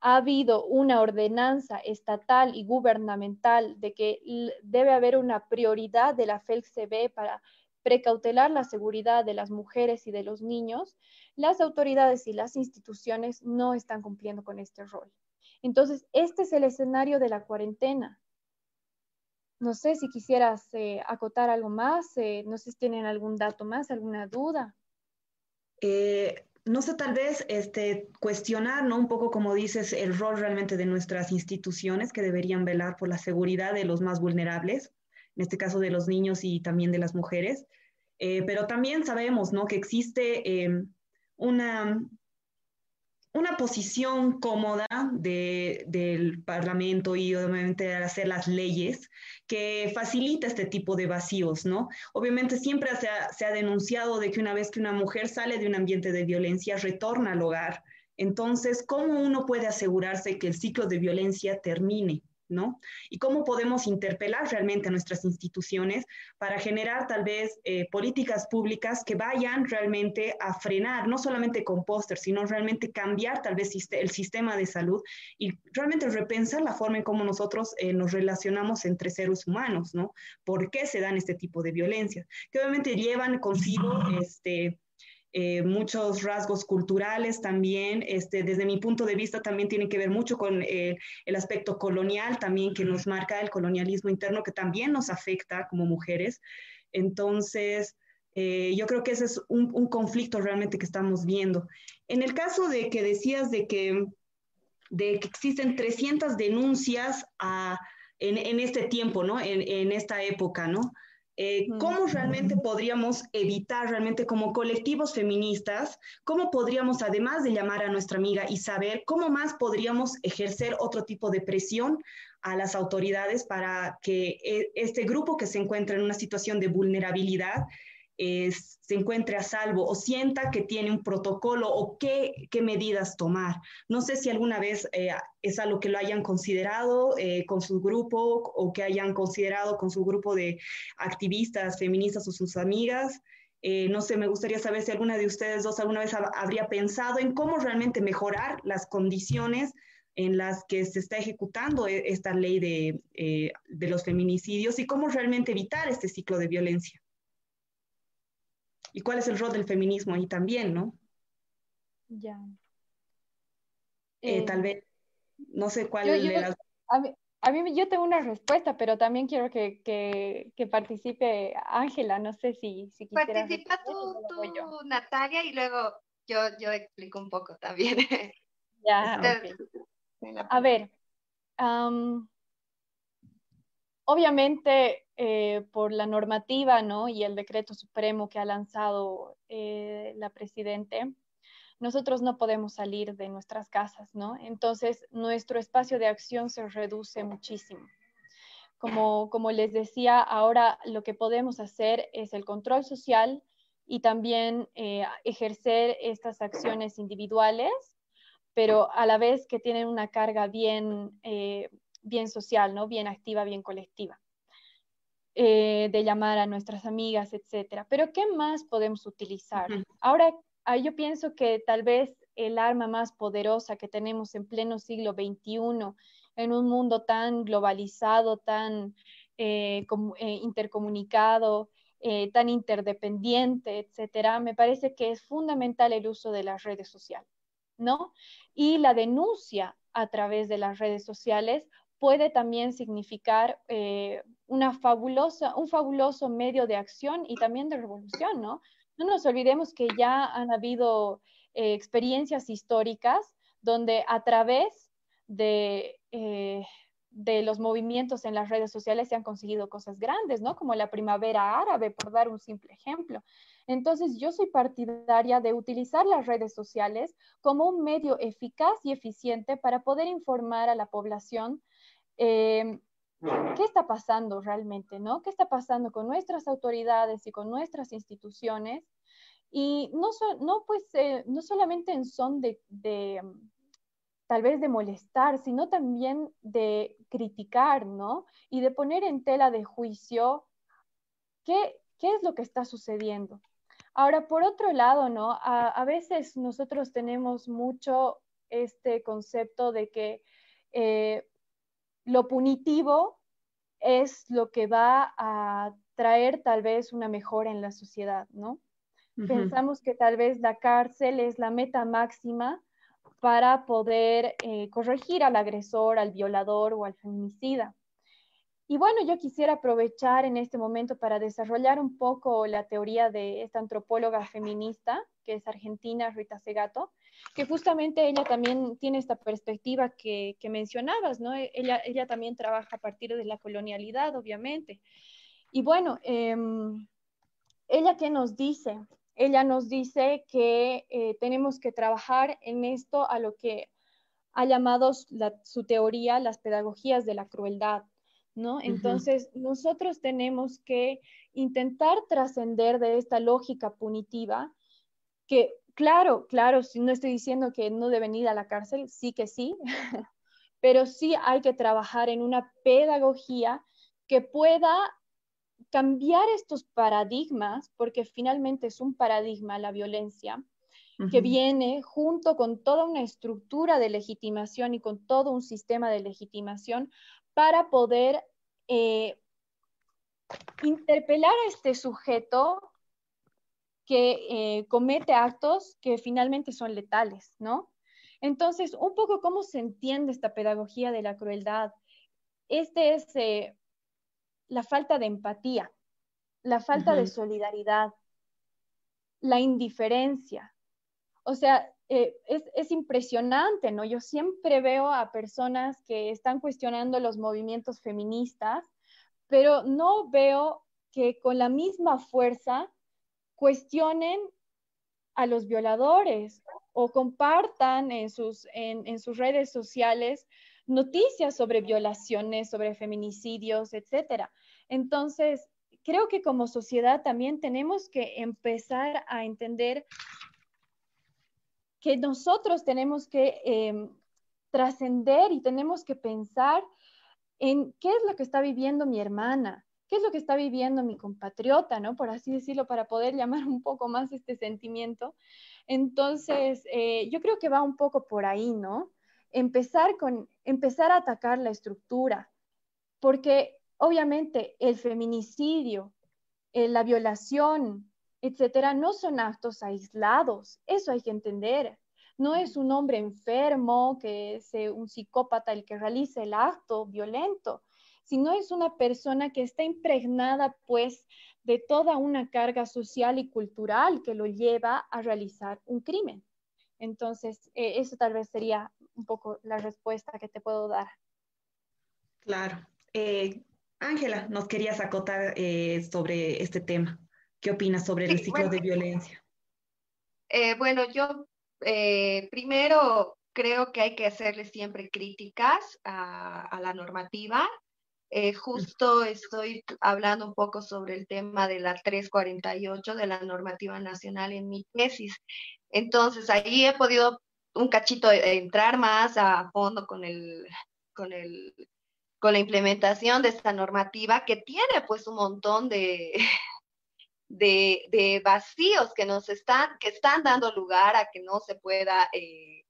ha habido una ordenanza estatal y gubernamental de que debe haber una prioridad de la FELCB para precautelar la seguridad de las mujeres y de los niños, las autoridades y las instituciones no están cumpliendo con este rol. Entonces, este es el escenario de la cuarentena. No sé si quisieras eh, acotar algo más, eh, no sé si tienen algún dato más, alguna duda. Eh, no sé, tal vez este, cuestionar, ¿no? Un poco, como dices, el rol realmente de nuestras instituciones que deberían velar por la seguridad de los más vulnerables, en este caso de los niños y también de las mujeres. Pero también sabemos, ¿no? Que existe eh, una, una posición cómoda del Parlamento y obviamente hacer las leyes que facilita este tipo de vacíos, ¿no? Obviamente siempre se ha, se ha denunciado de que una vez que una mujer sale de un ambiente de violencia, retorna al hogar. Entonces, ¿cómo uno puede asegurarse que el ciclo de violencia termine? ¿No? Y cómo podemos interpelar realmente a nuestras instituciones para generar tal vez eh, políticas públicas que vayan realmente a frenar, no solamente con póster, sino realmente cambiar tal vez el sistema de salud y realmente repensar la forma en cómo nosotros eh, nos relacionamos entre seres humanos, ¿no? ¿Por qué se dan este tipo de violencias? Que obviamente llevan consigo este, eh, muchos rasgos culturales también. Este, desde mi punto de vista también tiene que ver mucho con eh, el aspecto colonial también que nos marca el colonialismo interno que también nos afecta como mujeres. Entonces, eh, yo creo que ese es un, conflicto realmente que estamos viendo. En el caso de que decías de que, de que existen 300 denuncias en, en, este tiempo, ¿no? En, en esta época, ¿no? Eh, ¿Cómo realmente podríamos evitar, realmente como colectivos feministas, cómo podríamos, además de llamar a nuestra amiga Isabel, cómo más podríamos ejercer otro tipo de presión a las autoridades para que eh, este grupo que se encuentra en una situación de vulnerabilidad se encuentre a salvo o sienta que tiene un protocolo o qué, qué medidas tomar. No sé si alguna vez eh, es algo que lo hayan considerado eh, con su grupo o que hayan considerado con su grupo de activistas feministas o sus amigas. Eh, no sé, me gustaría saber si alguna de ustedes dos alguna vez habría pensado en cómo realmente mejorar las condiciones en las que se está ejecutando esta ley de, de los feminicidios y cómo realmente evitar este ciclo de violencia y cuál es el rol del feminismo ahí también, ¿no? Ya. Eh, tal vez, no sé cuál yo, a, mí, yo tengo una respuesta, pero también quiero que, que, participe Ángela, no sé si, si Participa tú, tú Natalia, y luego yo, yo explico un poco también. Ya, A ver, obviamente eh, por la normativa ¿no? y el decreto supremo que ha lanzado eh, la Presidente, nosotros no podemos salir de nuestras casas, ¿no? Entonces, nuestro espacio de acción se reduce muchísimo. Como, como les decía, ahora lo que podemos hacer es el control social y también eh, ejercer estas acciones individuales, pero a la vez que tienen una carga bien, bien social, ¿no? Bien activa, bien colectiva. Eh, de llamar a nuestras amigas, etcétera. Pero ¿qué más podemos utilizar? Ahora, ah, yo pienso que tal vez el arma más poderosa que tenemos en pleno siglo XXI, en un mundo tan globalizado, tan eh, eh, intercomunicado, tan interdependiente, etcétera, me parece que es fundamental el uso de las redes sociales, ¿no? Y la denuncia a través de las redes sociales puede también significar eh, una fabulosa, un fabuloso medio de acción y también de revolución, ¿no? No nos olvidemos que ya han habido eh, experiencias históricas donde a través de, eh, de los movimientos en las redes sociales se han conseguido cosas grandes, ¿no? Como la primavera árabe, por dar un simple ejemplo. Entonces, yo soy partidaria de utilizar las redes sociales como un medio eficaz y eficiente para poder informar a la población Em, ¿qué está pasando realmente? ¿no? ¿Qué está pasando con nuestras autoridades y con nuestras instituciones? Y no, no, pues, eh, no solamente en son de, em, tal vez de molestar, sino también de criticar, ¿no? Y de poner en tela de juicio qué, qué es lo que está sucediendo. Ahora, por otro lado, ¿no? A, a veces nosotros tenemos mucho este concepto de que eh, lo punitivo es lo que va a traer tal vez una mejora en la sociedad, ¿no? Pensamos que tal vez la cárcel es la meta máxima para poder eh, corregir al agresor, al violador o al feminicida. Y bueno, yo quisiera aprovechar en este momento para desarrollar un poco la teoría de esta antropóloga feminista, que es argentina, Rita Segato, que justamente ella también tiene esta perspectiva que, mencionabas, ¿no? Ella, ella también trabaja a partir de la colonialidad, obviamente. Y bueno, em, ella qué nos dice? Ella nos dice que eh, tenemos que trabajar en esto a lo que ha llamado su teoría las pedagogías de la crueldad, ¿no? Entonces, nosotros tenemos que intentar trascender de esta lógica punitiva que Claro, claro, no estoy diciendo que no deben ir a la cárcel, sí que sí, pero sí hay que trabajar en una pedagogía que pueda cambiar estos paradigmas, porque finalmente es un paradigma la violencia, que viene junto con toda una estructura de legitimación y con todo un sistema de legitimación para poder eh, interpelar a este sujeto que eh, comete actos que finalmente son letales, ¿no? Entonces, un poco cómo se entiende esta pedagogía de la crueldad. Este es eh, la falta de empatía, la falta de solidaridad, la indiferencia. O sea, eh, es, es, impresionante, ¿no? Yo siempre veo a personas que están cuestionando los movimientos feministas, pero no veo que con la misma fuerza cuestionen a los violadores o compartan en sus, en, sus redes sociales noticias sobre violaciones, sobre feminicidios, etc. Entonces, creo que como sociedad también tenemos que empezar a entender que nosotros tenemos que em, trascender y tenemos que pensar en qué es lo que está viviendo mi hermana, qué es lo que está viviendo mi compatriota, ¿no? Por así decirlo, para poder llamar un poco más este sentimiento. Entonces, eh, yo creo que va un poco por ahí, ¿no? Empezar con, empezar a atacar la estructura, porque obviamente el feminicidio, eh, la violación, etcétera, no son actos aislados, eso hay que entender. No es un hombre enfermo, que es un psicópata el que realiza el acto violento, sino es una persona que está impregnada pues de toda una carga social y cultural que lo lleva a realizar un crimen. Entonces, eh, eso tal vez sería un poco la respuesta que te puedo dar. Claro. Eh, Ángela, nos querías acotar eh, sobre este tema. ¿Qué opinas sobre el ciclo de violencia? bueno, yo primero creo que hay que hacerle siempre críticas a la normativa eh, justo estoy hablando un poco sobre el tema de la 348 de la normativa nacional en mi tesis. Entonces, ahí he podido un cachito entrar más a fondo con el, con el, con la implementación de esta normativa que tiene pues un montón de, de, de vacíos que nos están, que están dando lugar a que no se pueda eh,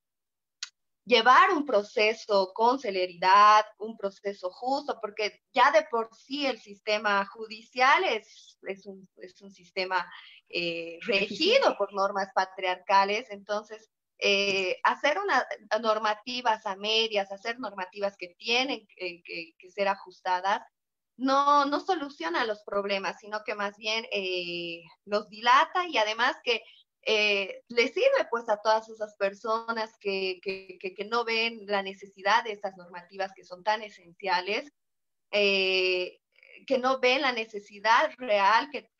llevar un proceso con celeridad, un proceso justo, porque ya de por sí el sistema judicial es, es, un, es un, sistema eh, regido por normas patriarcales, entonces eh, hacer unas normativas a medias, hacer normativas que tienen que, que, ser ajustadas, no, no soluciona los problemas, sino que más bien eh, los dilata y además que eh, le sirve pues a todas esas personas que, que, que, no ven la necesidad de estas normativas que son tan esenciales, eh, que no ven la necesidad real que,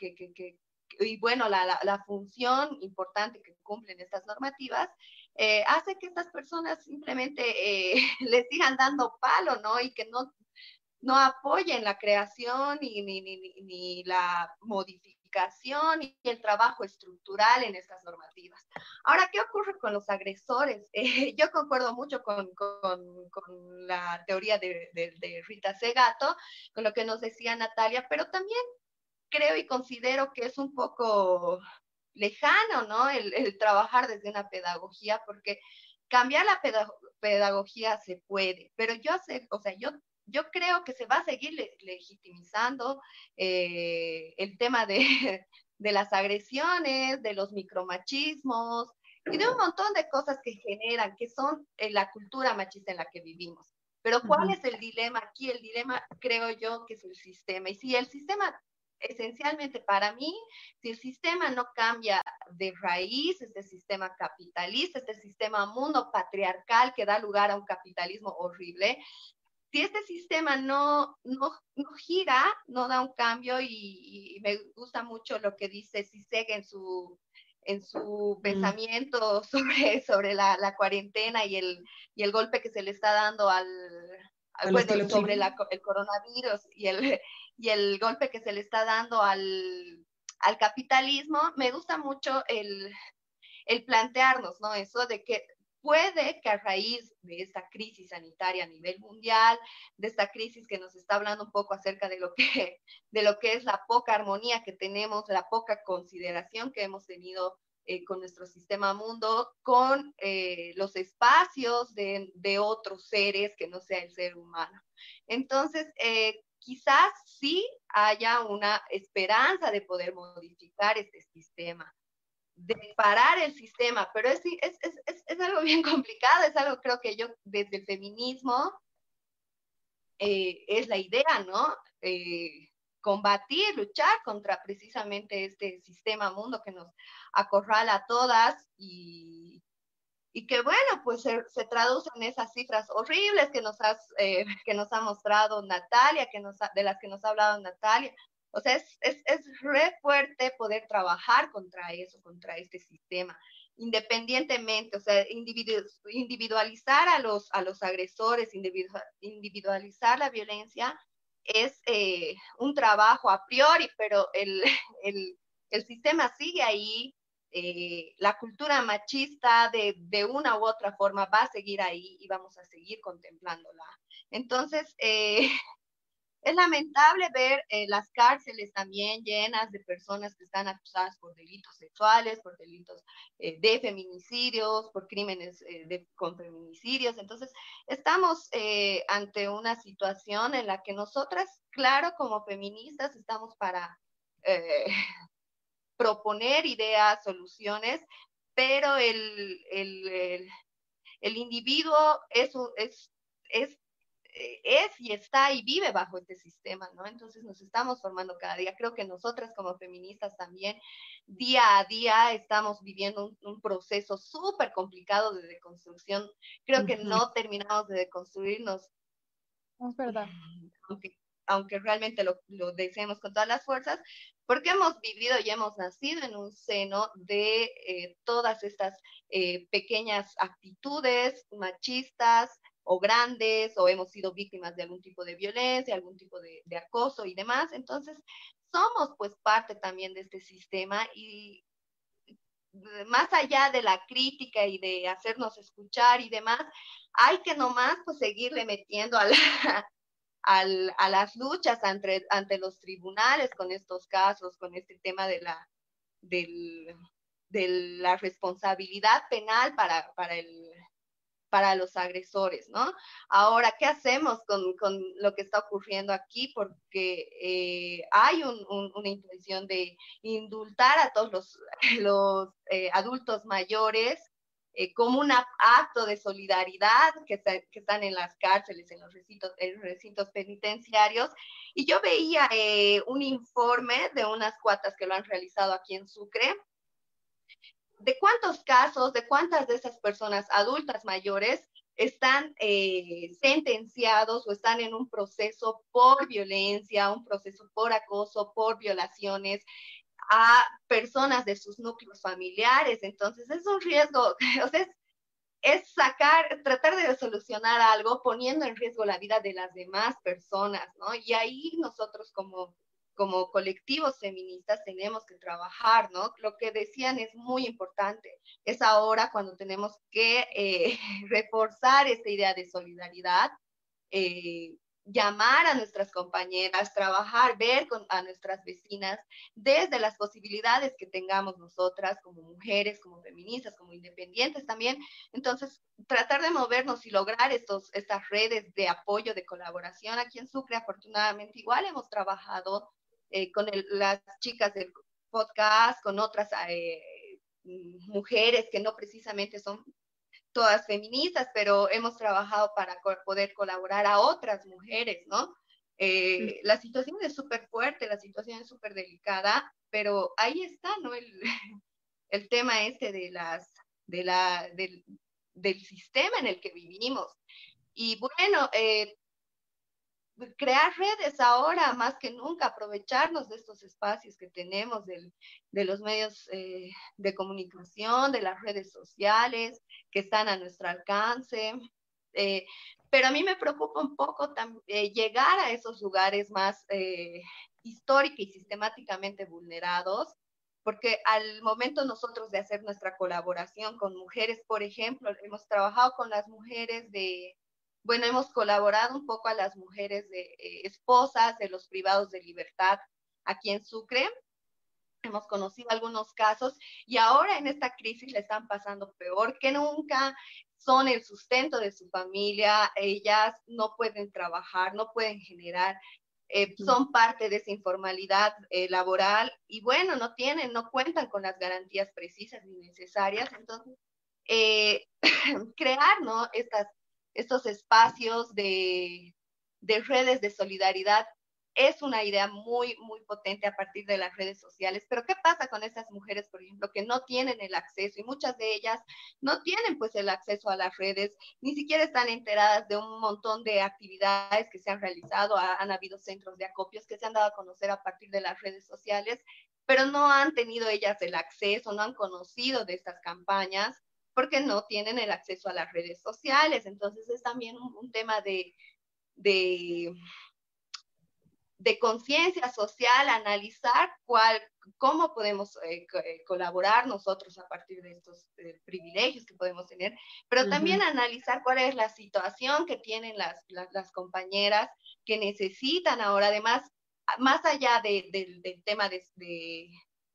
y bueno, la, la, la, función importante que cumplen estas normativas, eh, hace que estas personas simplemente les sigan dando palo, ¿no? Y que no, no apoyen la creación ni, ni, ni, ni la modificación y el trabajo estructural en estas normativas. Ahora, ¿qué ocurre con los agresores? Eh, yo concuerdo mucho con, con, con la teoría de, de, Rita Segato, con lo que nos decía Natalia, pero también creo y considero que es un poco lejano, ¿no? El, el trabajar desde una pedagogía, porque cambiar la pedagogía se puede, pero yo sé, o sea, yo yo creo que se va a seguir legitimizando eh, el tema de, de, las agresiones, de los micromachismos y de un montón de cosas que generan, que son eh, la cultura machista en la que vivimos. Pero ¿cuál es el dilema aquí? El dilema creo yo que es el sistema. Y si el sistema, esencialmente para mí, si el sistema no cambia de raíz, este sistema capitalista, este sistema mundo patriarcal que da lugar a un capitalismo horrible, si este sistema no, no, no, gira, no da un cambio y, me gusta mucho lo que dice Siseg en su, en su pensamiento sobre, sobre la, la, cuarentena y el, y el golpe que se le está dando al, bueno, sobre la, el coronavirus y el, y el golpe que se le está dando al, al capitalismo, me gusta mucho el, el plantearnos, ¿no? Eso de que puede que a raíz de esta crisis sanitaria a nivel mundial, de esta crisis que nos está hablando un poco acerca de lo que, de lo que es la poca armonía que tenemos, la poca consideración que hemos tenido eh, con nuestro sistema mundo, con eh, los espacios de, otros seres que no sea el ser humano. Entonces, eh, quizás sí haya una esperanza de poder modificar este sistema de parar el sistema, pero es, es, es, es, algo bien complicado, es algo creo que yo desde el feminismo eh, es la idea, ¿no? Eh, combatir, luchar contra precisamente este sistema mundo que nos acorrala a todas y, y que bueno, pues se, se, traducen esas cifras horribles que nos, has, eh, que nos ha mostrado Natalia, que nos de las que nos ha hablado Natalia, o sea, es, es, es re fuerte poder trabajar contra eso, contra este sistema, independientemente, o sea, individualizar a los, a los agresores, individualizar la violencia, es eh, un trabajo a priori, pero el, el, el sistema sigue ahí, eh, la cultura machista de, de, una u otra forma va a seguir ahí y vamos a seguir contemplándola. Entonces, eh, es lamentable ver eh, las cárceles también llenas de personas que están acusadas por delitos sexuales, por delitos eh, de feminicidios, por crímenes eh, de, con feminicidios. Entonces, estamos ante una situación en la que nosotras, claro, como feministas, estamos para proponer ideas, soluciones, pero el, el, el, individuo es, es, es es y está y vive bajo este sistema, ¿no? Entonces nos estamos formando cada día. Creo que nosotras como feministas también, día a día, estamos viviendo un, un proceso súper complicado de deconstrucción. Creo que no terminamos de deconstruirnos. Es verdad. Aunque, aunque realmente lo, lo deseemos con todas las fuerzas, porque hemos vivido y hemos nacido en un seno de eh, todas estas eh, pequeñas actitudes machistas, o grandes o hemos sido víctimas de algún tipo de violencia, algún tipo de, de, acoso y demás. Entonces, somos pues parte también de este sistema y más allá de la crítica y de hacernos escuchar y demás, hay que nomás pues seguirle metiendo a, la, al, a las luchas ante, ante los tribunales con estos casos, con este tema de la, del, de la responsabilidad penal para, para el para los agresores, ¿no? Ahora, ¿qué hacemos con, con lo que está ocurriendo aquí? Porque eh, hay un, un, una intención de indultar a todos los, los eh, adultos mayores eh, como un acto de solidaridad que, que, están en las cárceles, en los recintos, en los recintos penitenciarios. Y yo veía eh, un informe de unas cuatas que lo han realizado aquí en Sucre, de cuántos casos, de cuántas de esas personas adultas mayores están eh, sentenciados o están en un proceso por violencia, un proceso por acoso, por violaciones a personas de sus núcleos familiares. Entonces es un riesgo, o sea, es, es sacar, tratar de solucionar algo poniendo en riesgo la vida de las demás personas, ¿no? Y ahí nosotros como como colectivos feministas tenemos que trabajar, ¿no? Lo que decían es muy importante. Es ahora cuando tenemos que eh, reforzar esta idea de solidaridad, eh, llamar a nuestras compañeras, trabajar, ver con, a nuestras vecinas desde las posibilidades que tengamos nosotras como mujeres, como feministas, como independientes también. Entonces, tratar de movernos y lograr estos, estas redes de apoyo, de colaboración. Aquí en Sucre, afortunadamente, igual hemos trabajado eh, con el, las chicas del podcast, con otras eh, mujeres que no precisamente son todas feministas, pero hemos trabajado para poder colaborar a otras mujeres, ¿no? Eh, sí. La situación es súper fuerte, la situación es súper delicada, pero ahí está, ¿no? El, el tema este de las, de la, del, del sistema en el que vivimos. Y bueno, eh, crear redes ahora más que nunca, aprovecharnos de estos espacios que tenemos, del, de los medios eh, de comunicación, de las redes sociales que están a nuestro alcance. Eh, pero a mí me preocupa un poco eh, llegar a esos lugares más eh, histórica y sistemáticamente vulnerados, porque al momento nosotros de hacer nuestra colaboración con mujeres, por ejemplo, hemos trabajado con las mujeres de, bueno, hemos colaborado un poco a las mujeres de eh, esposas de los privados de libertad aquí en Sucre. Hemos conocido algunos casos y ahora en esta crisis le están pasando peor que nunca. Son el sustento de su familia, ellas no pueden trabajar, no pueden generar eh, son parte de esa informalidad eh, laboral y bueno, no tienen, no cuentan con las garantías precisas ni necesarias. Entonces, eh, crear ¿no? Estas, estos espacios de, de redes de solidaridad es una idea muy, muy potente a partir de las redes sociales. Pero ¿qué pasa con esas mujeres, por ejemplo, que no tienen el acceso y muchas de ellas no tienen pues el acceso a las redes, ni siquiera están enteradas de un montón de actividades que se han realizado, han habido centros de acopios que se han dado a conocer a partir de las redes sociales, pero no han tenido ellas el acceso, no han conocido de estas campañas porque no tienen el acceso a las redes sociales. Entonces es también un, tema de, de de conciencia social, analizar cuál, cómo podemos eh, eh, colaborar nosotros a partir de estos eh, privilegios que podemos tener, pero también analizar cuál es la situación que tienen las, las, compañeras que necesitan ahora, además, más allá de, del tema de,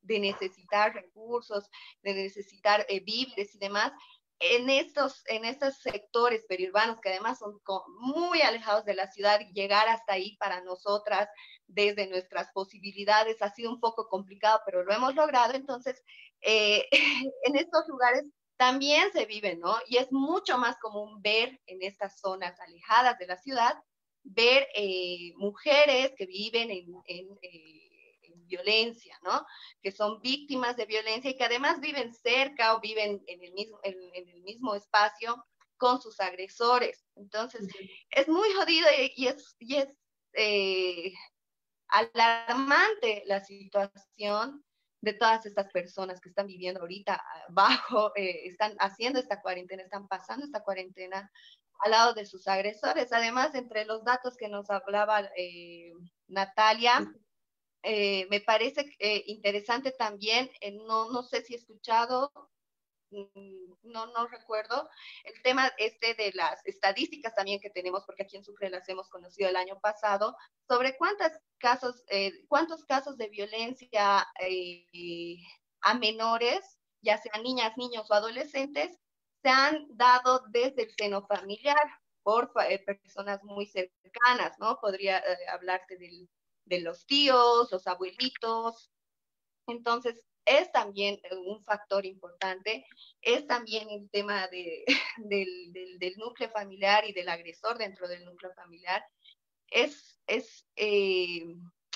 de, necesitar recursos, de necesitar víveres y demás, en estos, en estos sectores periurbanos que además son muy alejados de la ciudad, llegar hasta ahí para nosotras desde nuestras posibilidades ha sido un poco complicado, pero lo hemos logrado. Entonces, eh, en estos lugares también se vive, ¿no? Y es mucho más común ver en estas zonas alejadas de la ciudad, ver eh, mujeres que viven en, en eh, violencia, ¿no? Que son víctimas de violencia y que además viven cerca o viven en el mismo, en, el mismo espacio con sus agresores. Entonces, es muy jodido y, es, y es eh, alarmante la situación de todas estas personas que están viviendo ahorita bajo, eh, están haciendo esta cuarentena, están pasando esta cuarentena al lado de sus agresores. Además, entre los datos que nos hablaba eh, Natalia, eh, me parece eh, interesante también, eh, no, no sé si he escuchado, mm, no, no recuerdo, el tema este de las estadísticas también que tenemos, porque aquí en Sucre las hemos conocido el año pasado, sobre cuántos casos, cuántos casos de violencia a menores, ya sean niñas, niños o adolescentes, se han dado desde el seno familiar por personas muy cercanas, ¿no? Podría hablarte del de los tíos, los abuelitos. Entonces, es también un factor importante, es también el tema de, del, núcleo familiar y del agresor dentro del núcleo familiar. Es, es, eh,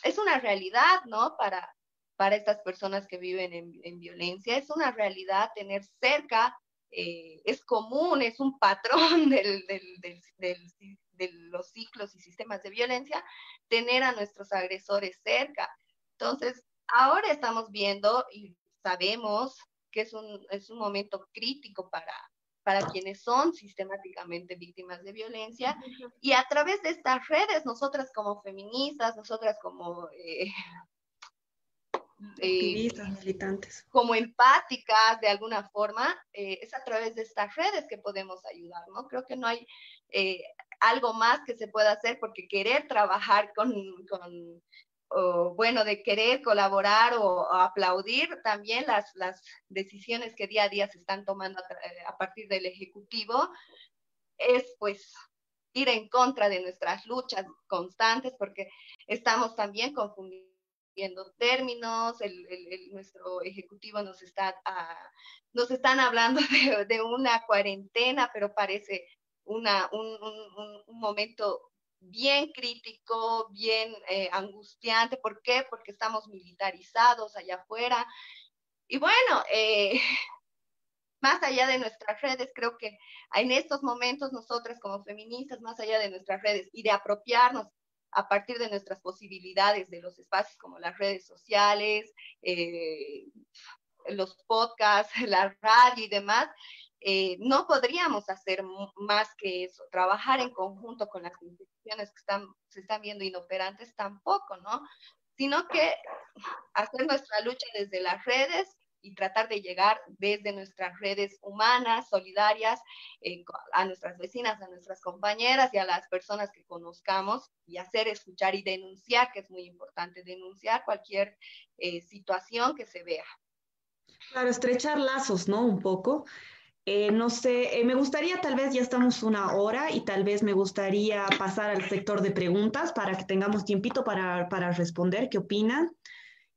es una realidad, ¿no? Para, para estas personas que viven en, violencia, es una realidad tener cerca, eh, es común, es un patrón del, del, de los ciclos y sistemas de violencia, tener a nuestros agresores cerca. Entonces, ahora estamos viendo y sabemos que es un, es un momento crítico para, para quienes son sistemáticamente víctimas de violencia. Y a través de estas redes, nosotras como feministas, nosotras como eh, eh, militantes. Como empáticas de alguna forma, eh, es a través de estas redes que podemos ayudar, ¿no? Creo que no hay eh, algo más que se pueda hacer porque querer trabajar con, con o, bueno, de querer colaborar o, aplaudir también las, las decisiones que día a día se están tomando a, a partir del Ejecutivo, es pues ir en contra de nuestras luchas constantes porque estamos también confundidos viendo términos, el, el, nuestro ejecutivo nos está ah, nos están hablando de, de, una cuarentena, pero parece una, un, un, un momento bien crítico, bien eh, angustiante. ¿Por qué? Porque estamos militarizados allá afuera. Y bueno, eh, más allá de nuestras redes, creo que en estos momentos nosotras como feministas, más allá de nuestras redes y de apropiarnos a partir de nuestras posibilidades de los espacios como las redes sociales, eh, los podcasts, la radio y demás, eh, no podríamos hacer más que eso, trabajar en conjunto con las instituciones que están, se están viendo inoperantes tampoco, ¿no? Sino que hacer nuestra lucha desde las redes y tratar de llegar desde nuestras redes humanas, solidarias, eh, a nuestras vecinas, a nuestras compañeras y a las personas que conozcamos y hacer escuchar y denunciar, que es muy importante, denunciar cualquier eh, situación que se vea. Claro, estrechar lazos, ¿no? Un poco. Eh, no sé, eh, me gustaría, tal vez ya estamos una hora y tal vez me gustaría pasar al sector de preguntas para que tengamos tiempito para, para responder. ¿Qué opinan?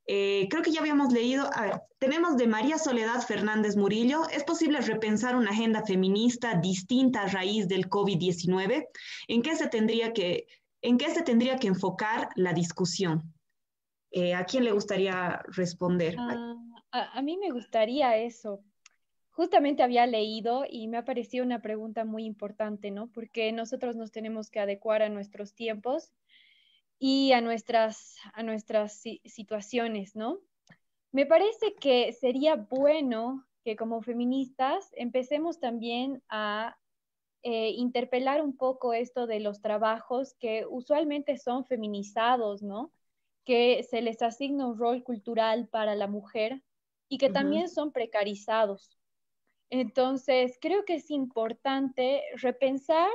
Eh, creo que ya habíamos leído, a ver, tenemos de María Soledad Fernández Murillo, ¿es posible repensar una agenda feminista distinta a raíz del COVID-19? ¿En qué se tendría que, en qué se tendría que enfocar la discusión? ¿A quién le gustaría responder? Ah, a, a, mí me gustaría eso, justamente había leído y me ha parecido una pregunta muy importante, ¿no? Porque nosotros nos tenemos que adecuar a nuestros tiempos y a nuestras, a nuestras situaciones, ¿no? Me parece que sería bueno que como feministas empecemos también a eh, interpelar un poco esto de los trabajos que usualmente son feminizados, ¿no? Que se les asigna un rol cultural para la mujer y que también son precarizados. Entonces, creo que es importante repensar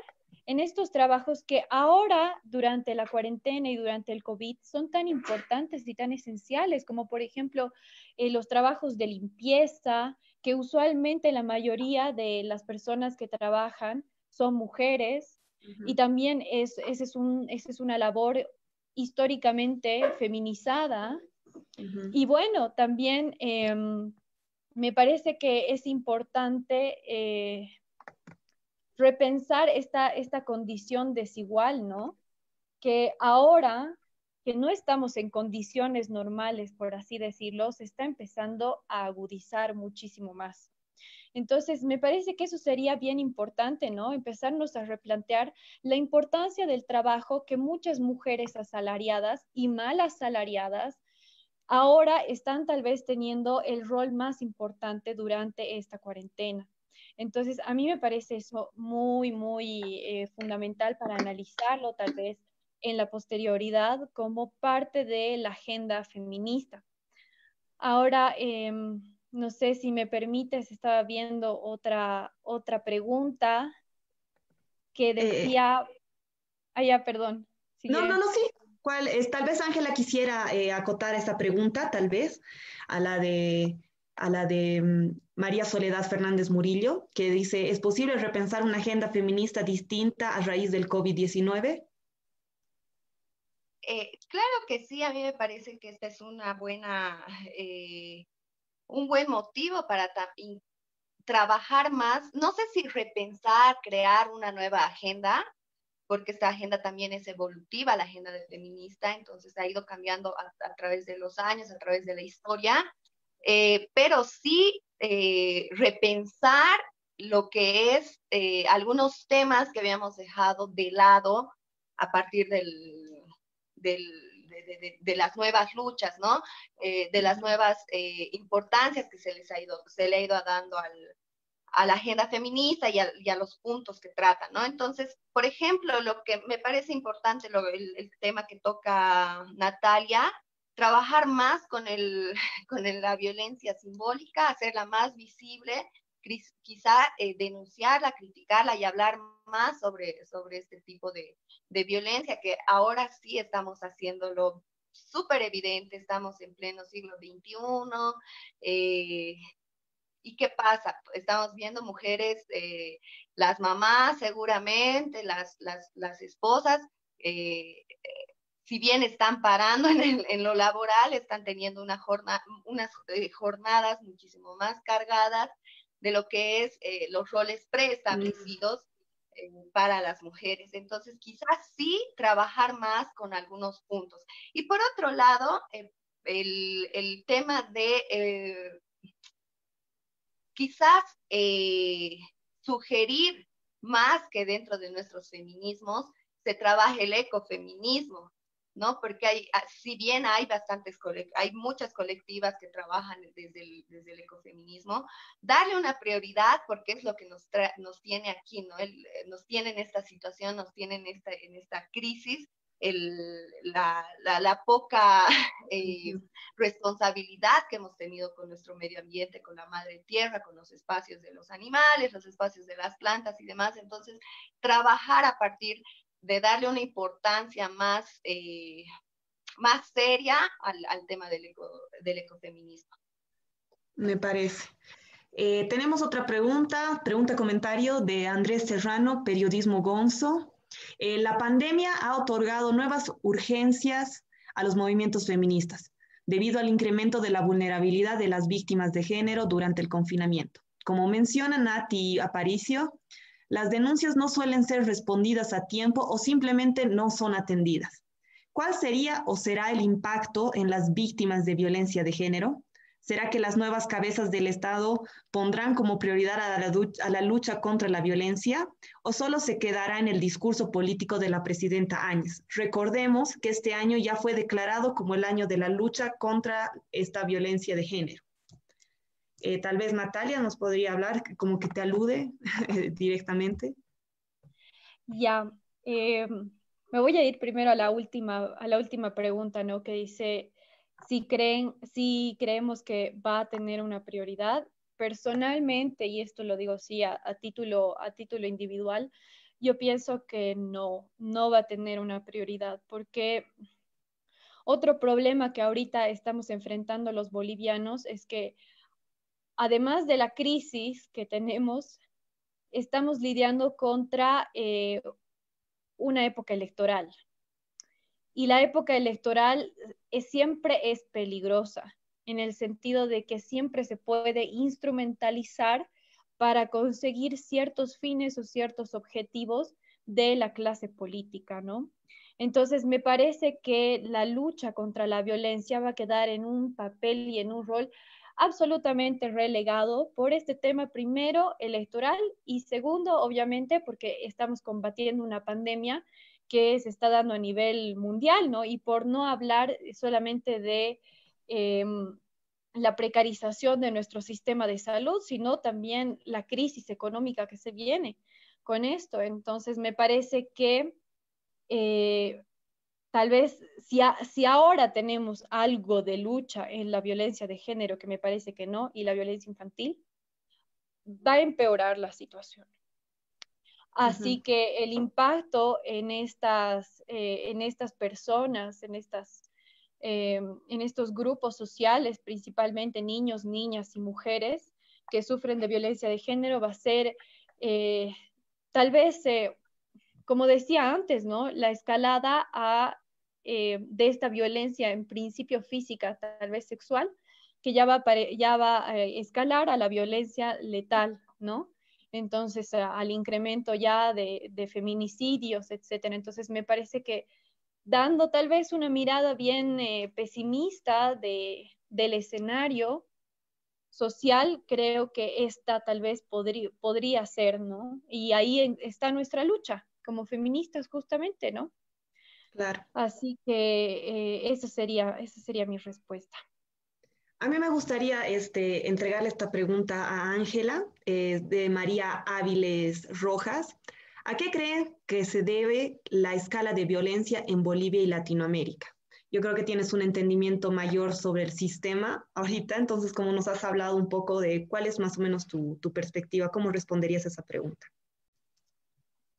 en estos trabajos que ahora, durante la cuarentena y durante el COVID, son tan importantes y tan esenciales, como por ejemplo eh, los trabajos de limpieza, que usualmente la mayoría de las personas que trabajan son mujeres, y también es, esa es, un, es una labor históricamente feminizada. Y bueno, también... Em, me parece que es importante eh, repensar esta, esta condición desigual, ¿no? Que ahora que no estamos en condiciones normales, por así decirlo, se está empezando a agudizar muchísimo más. Entonces, me parece que eso sería bien importante, ¿no? Empezarnos a replantear la importancia del trabajo que muchas mujeres asalariadas y mal asalariadas ahora están tal vez teniendo el rol más importante durante esta cuarentena. Entonces, a mí me parece eso muy, muy eh, fundamental para analizarlo tal vez en la posterioridad como parte de la agenda feminista. Ahora, em, no sé si me permites, estaba viendo otra, otra pregunta que eh, decía, ah, ya, perdón. no, no, no, sí, Tal vez Ángela quisiera eh, acotar esta pregunta, tal vez, a la de, mm, María Soledad Fernández Murillo, que dice, ¿es posible repensar una agenda feminista distinta a raíz del COVID-19? Eh, claro que sí, a mí me parece que este es una buena, eh, un buen motivo para trabajar más, no sé si repensar, crear una nueva agenda, porque esta agenda también es evolutiva, la agenda del feminista, entonces ha ido cambiando a, través de los años, a través de la historia, eh, pero sí eh, repensar lo que es eh, algunos temas que habíamos dejado de lado a partir del, de, las nuevas luchas, ¿no? de las nuevas importancias que se les ha ido, se le ha ido dando al, a la agenda feminista y a, los puntos que trata, ¿no? Entonces, por ejemplo, lo que me parece importante, el, tema que toca Natalia, trabajar más con, la violencia simbólica, hacerla más visible, quizá eh, denunciarla, criticarla y hablar más sobre, este tipo de, violencia, que ahora sí estamos haciéndolo súper evidente, estamos en pleno siglo XXI, ¿Y qué pasa? Estamos viendo mujeres, eh, las mamás seguramente, las, las, las esposas, eh, si bien están parando en, en, lo laboral, están teniendo una jornada, unas eh, jornadas muchísimo más cargadas de lo que es los roles preestablecidos para las mujeres. Entonces, quizás sí trabajar más con algunos puntos. Y por otro lado, el, el, tema de quizás eh, sugerir más que dentro de nuestros feminismos se trabaje el ecofeminismo, ¿no? Porque ah, si bien hay bastantes, hay muchas colectivas que trabajan desde el, desde el ecofeminismo, darle una prioridad porque es lo que nos, nos tiene aquí, ¿no? Eh, nos tiene en esta situación, nos tiene en esta, en esta crisis el, la, la, poca eh, responsabilidad que hemos tenido con nuestro medio ambiente, con la madre tierra, con los espacios de los animales, los espacios de las plantas y demás. Entonces, trabajar a partir de darle una importancia más, eh, más seria al, al tema del, eco, del ecofeminismo. Me parece. Eh, tenemos otra pregunta, pregunta comentario de Andrés Serrano, Periodismo Gonzo. Eh, la pandemia ha otorgado nuevas urgencias a los movimientos feministas debido al incremento de la vulnerabilidad de las víctimas de género durante el confinamiento. Como menciona Nati Aparicio, las denuncias no suelen ser respondidas a tiempo o simplemente no son atendidas. ¿Cuál sería o será el impacto en las víctimas de violencia de género? ¿Será que las nuevas cabezas del Estado pondrán como prioridad a la, lucha contra la violencia o solo se quedará en el discurso político de la presidenta Áñez? Recordemos que este año ya fue declarado como el año de la lucha contra esta violencia de género. Eh, tal vez Natalia nos podría hablar, como que te alude directamente. Ya, eh, me voy a ir primero a la última, a la última pregunta, ¿no? Que dice, si creen, si creemos que va a tener una prioridad. Personalmente, y esto lo digo sí a, título, a título individual, yo pienso que no, no va a tener una prioridad, porque otro problema que ahorita estamos enfrentando los bolivianos es que además de la crisis que tenemos, estamos lidiando contra eh, una época electoral, y la época electoral siempre es peligrosa, en el sentido de que siempre se puede instrumentalizar para conseguir ciertos fines o ciertos objetivos de la clase política, ¿no? Entonces, me parece que la lucha contra la violencia va a quedar en un papel y en un rol absolutamente relegado por este tema, primero, electoral y segundo, obviamente, porque estamos combatiendo una pandemia que se está dando a nivel mundial, ¿no? Y por no hablar solamente de em, la precarización de nuestro sistema de salud, sino también la crisis económica que se viene con esto. Entonces, me parece que eh, tal vez si, si, ahora tenemos algo de lucha en la violencia de género, que me parece que no, y la violencia infantil, va a empeorar la situación. Así que el impacto en estas, eh, en estas personas, en, estas, eh, en estos grupos sociales, principalmente niños, niñas y mujeres que sufren de violencia de género, va a ser eh, tal vez, como decía antes, ¿no? La escalada a, de esta violencia en principio física, tal vez sexual, que ya va, ya va a escalar a la violencia letal, ¿no? Entonces al incremento ya de, feminicidios, etcétera. Entonces me parece que dando tal vez una mirada bien eh, pesimista del escenario social, creo que esta tal vez podría, podría ser, ¿no? Y ahí está nuestra lucha como feministas justamente, ¿no? Claro. Así que eh, esa, sería, esa sería mi respuesta. A mí me gustaría este, entregarle esta pregunta a Ángela, eh, de María Áviles Rojas. ¿A qué cree que se debe la escala de violencia en Bolivia y Latinoamérica? Yo creo que tienes un entendimiento mayor sobre el sistema ahorita, entonces, como nos has hablado un poco de cuál es más o menos tu, perspectiva, ¿cómo responderías a esa pregunta?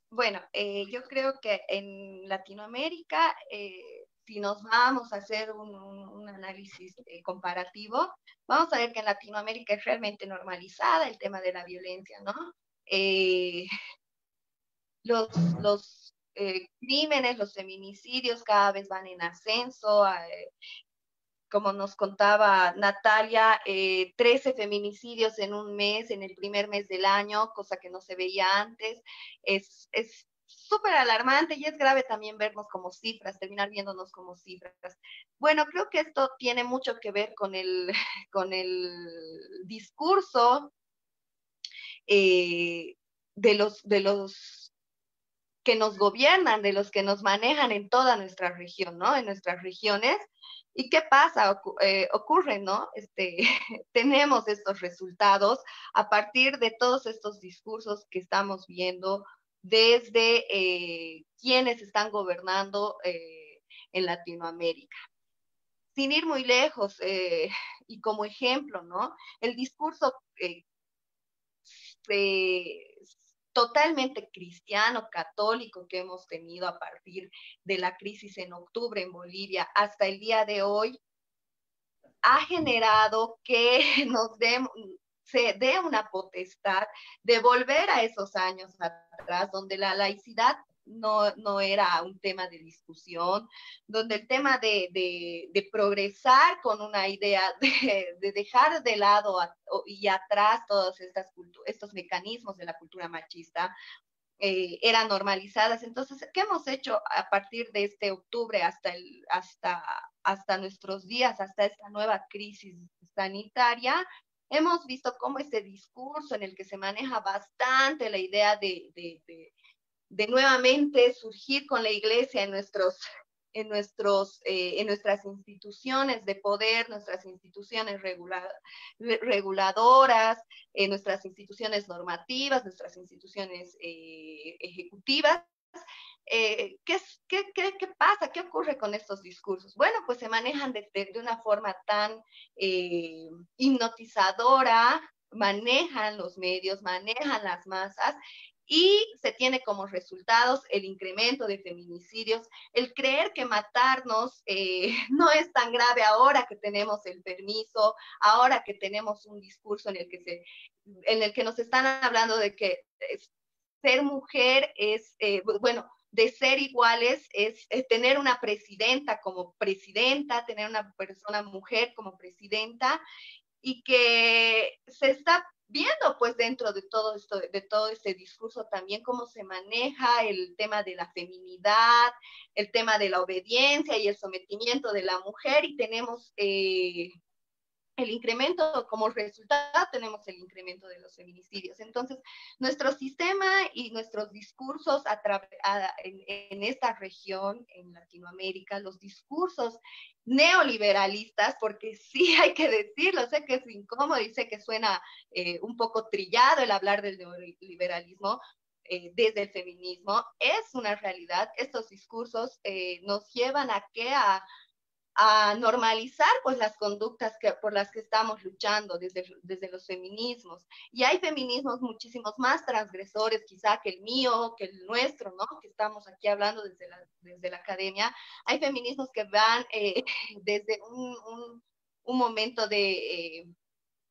Bueno, eh, yo creo que en Latinoamérica eh, si nos vamos a hacer un, análisis eh, comparativo, vamos a ver que en Latinoamérica es realmente normalizada el tema de la violencia, ¿no? Eh, los, los eh, crímenes, los feminicidios cada vez van en ascenso. como nos contaba Natalia, 13 feminicidios en un mes, en el primer mes del año, cosa que no se veía antes. Es, es súper alarmante y es grave también vernos como cifras, terminar viéndonos como cifras. Bueno, creo que esto tiene mucho que ver con el, con el discurso eh, de, los, de los que nos gobiernan, de los que nos manejan en toda nuestra región, ¿no? En nuestras regiones. ¿Y qué pasa? Eh, ocurre, ¿no? Este, tenemos estos resultados a partir de todos estos discursos que estamos viendo desde eh, quienes están gobernando eh, en Latinoamérica. Sin ir muy lejos, eh, y como ejemplo, ¿no? El discurso totalmente cristiano, católico que hemos tenido a partir de la crisis en octubre en Bolivia hasta el día de hoy, ha generado que nos se dé una potestad de volver a esos años donde la laicidad no, no era un tema de discusión, donde el tema de, de, progresar con una idea de, de dejar de lado y atrás todos estas estos mecanismos de la cultura machista eh, eran normalizadas. Entonces, ¿qué hemos hecho a partir de este octubre hasta, el, hasta, hasta nuestros días, hasta esta nueva crisis sanitaria? Hemos visto cómo este discurso en el que se maneja bastante la idea de, de de nuevamente surgir con la iglesia en nuestros en, nuestros, eh, en nuestras instituciones de poder, nuestras instituciones reguladoras, en nuestras instituciones normativas, nuestras instituciones eh, ejecutivas. Eh, ¿qué, qué, qué, qué, pasa? ¿Qué ocurre con estos discursos? Bueno, pues se manejan de, de una forma tan hipnotizadora, manejan los medios, manejan las masas y se tiene como resultados el incremento de feminicidios, el creer que matarnos eh, no es tan grave ahora que tenemos el permiso, ahora que tenemos un discurso en el que, se, en el que nos están hablando de que ser mujer es, eh, bueno, de ser iguales es, tener una presidenta como presidenta, tener una persona mujer como presidenta y que se está viendo pues dentro de todo esto, de todo este discurso también cómo se maneja el tema de la feminidad, el tema de la obediencia y el sometimiento de la mujer y tenemos eh, el incremento, como resultado tenemos el incremento de los feminicidios. Entonces, nuestro sistema y nuestros discursos en, esta región, en Latinoamérica, los discursos neoliberalistas, porque sí hay que decirlo, sé que es incómodo y sé que suena eh, un poco trillado el hablar del neoliberalismo, eh, desde el feminismo, es una realidad. Estos discursos eh, nos llevan a que a normalizar pues las conductas que, por las que estamos luchando desde, desde los feminismos. Y hay feminismos muchísimos más transgresores quizá que el mío, que el nuestro, ¿no? Que estamos aquí hablando desde la, desde la academia. Hay feminismos que van eh, desde un, un, un, momento de... Eh,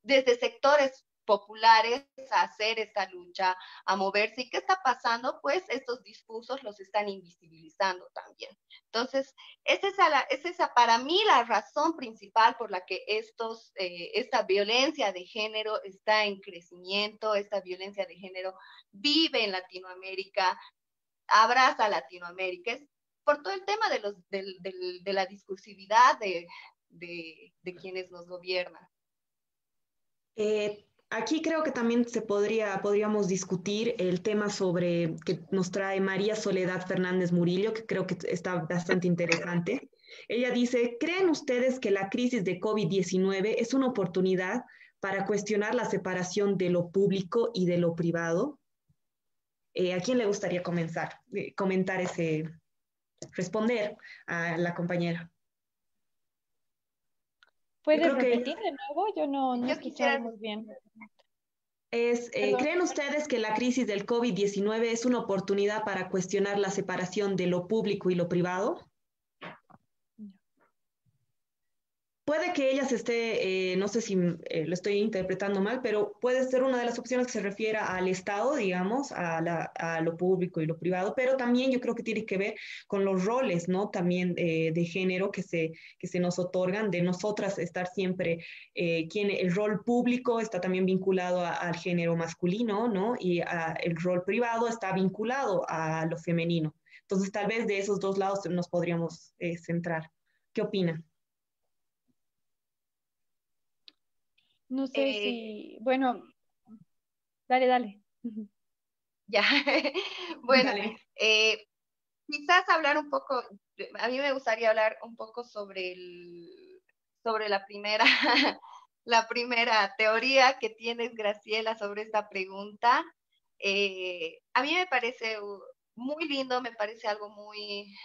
desde sectores populares a hacer esta lucha, a moverse. ¿Y qué está pasando? Pues estos discursos los están invisibilizando también. Entonces, esa es, la, es esa para mí la razón principal por la que estos, eh, esta violencia de género está en crecimiento, esta violencia de género vive en Latinoamérica, abraza Latinoamérica. Es por todo el tema de, los, de, de, de la discursividad de, de, quienes nos gobiernan. Eh, Aquí creo que también se podría, podríamos discutir el tema sobre que nos trae María Soledad Fernández Murillo, que creo que está bastante interesante. Ella dice, ¿creen ustedes que la crisis de COVID-19 es una oportunidad para cuestionar la separación de lo público y de lo privado? Eh, ¿A quién le gustaría comenzar, eh, comentar ese, responder a la compañera? ¿Puedes repetir de nuevo? Yo no, no quisiera muy bien. Es, eh, ¿Creen ustedes que la crisis del COVID-19 es una oportunidad para cuestionar la separación de lo público y lo privado? Puede que ella se esté, eh, no sé si eh, lo estoy interpretando mal, pero puede ser una de las opciones que se refiera al Estado, digamos, a, lo público y lo privado, pero también yo creo que tiene que ver con los roles, ¿no? También eh, de género que se, que se nos otorgan, de nosotras estar siempre, quien, el rol público está también vinculado al género masculino, ¿no? Y el rol privado está vinculado a lo femenino. Entonces, tal vez de esos dos lados nos podríamos centrar. ¿Qué opina? No sé eh, si, bueno, dale, dale. Ya, bueno, eh, quizás hablar un poco, a mí me gustaría hablar un poco sobre el, sobre la primera, la primera teoría que tienes, Graciela, sobre esta pregunta. Eh, a mí me parece muy lindo, me parece algo muy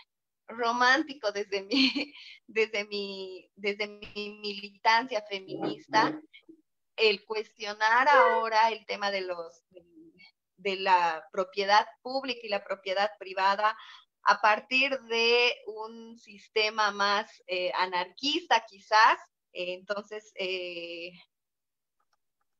romántico desde mi, desde mi, desde mi militancia feminista el cuestionar ahora el tema de los de la propiedad pública y la propiedad privada a partir de un sistema más eh, anarquista quizás. entonces, eh,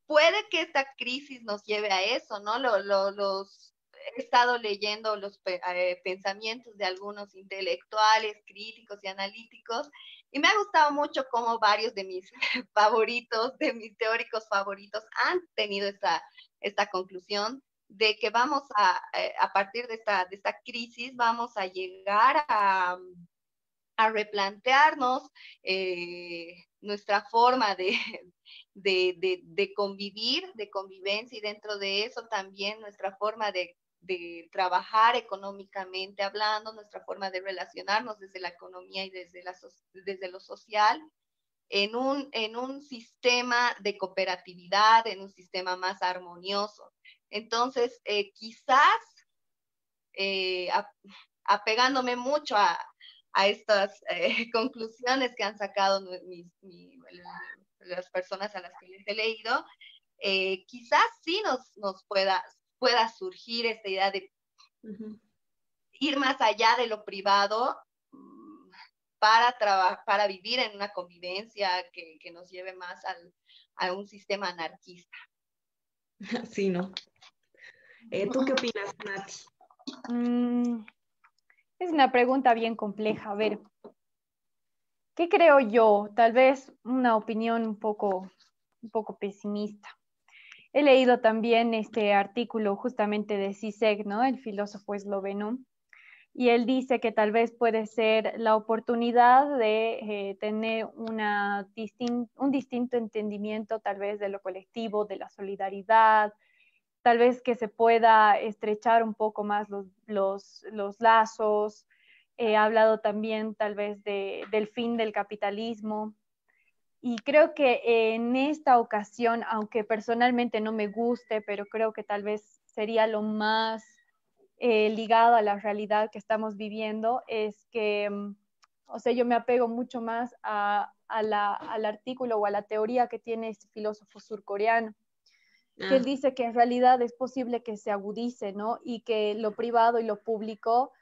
puede que esta crisis nos lleve a eso, ¿no? los, he estado leyendo los eh, pensamientos de algunos intelectuales, críticos y analíticos, y me ha gustado mucho cómo varios de mis favoritos, de mis teóricos favoritos, han tenido esta, esta conclusión de que vamos a, eh, a partir de esta, de esta crisis, vamos a llegar a, a replantearnos eh, nuestra forma de, de, de, convivir, de convivencia y dentro de eso también nuestra forma de, trabajar económicamente hablando, nuestra forma de relacionarnos desde la economía y desde, desde lo social, en un, en un sistema de cooperatividad, en un sistema más armonioso. Entonces, eh, quizás eh, apegándome mucho a, estas eh, conclusiones que han sacado las personas a las que les he leído, quizás sí nos, nos pueda, pueda surgir esta idea de ir más allá de lo privado mm, para, para vivir en una convivencia que, que nos lleve más al, a un sistema anarquista. Sí, ¿no? Eh, ¿Tú qué opinas, Nati? Mm, es una pregunta bien compleja. A ver, ¿qué creo yo? Tal vez una opinión un poco, un poco pesimista. He leído también este artículo justamente de Zizek, ¿no? El filósofo esloveno, y él dice que tal vez puede ser la oportunidad de eh, tener una un distinto entendimiento tal vez de lo colectivo, de la solidaridad, tal vez que se pueda estrechar un poco más los, los, los lazos. He hablado también tal vez de, del fin del capitalismo. Y creo que en esta ocasión, aunque personalmente no me guste, pero creo que tal vez sería lo más eh, ligado a la realidad que estamos viviendo, es que, mm, o sea, yo me apego mucho más a, a la, al artículo o a la teoría que tiene este filósofo surcoreano que él ah. dice que en realidad es posible que se agudice, ¿no? Y que lo privado y lo público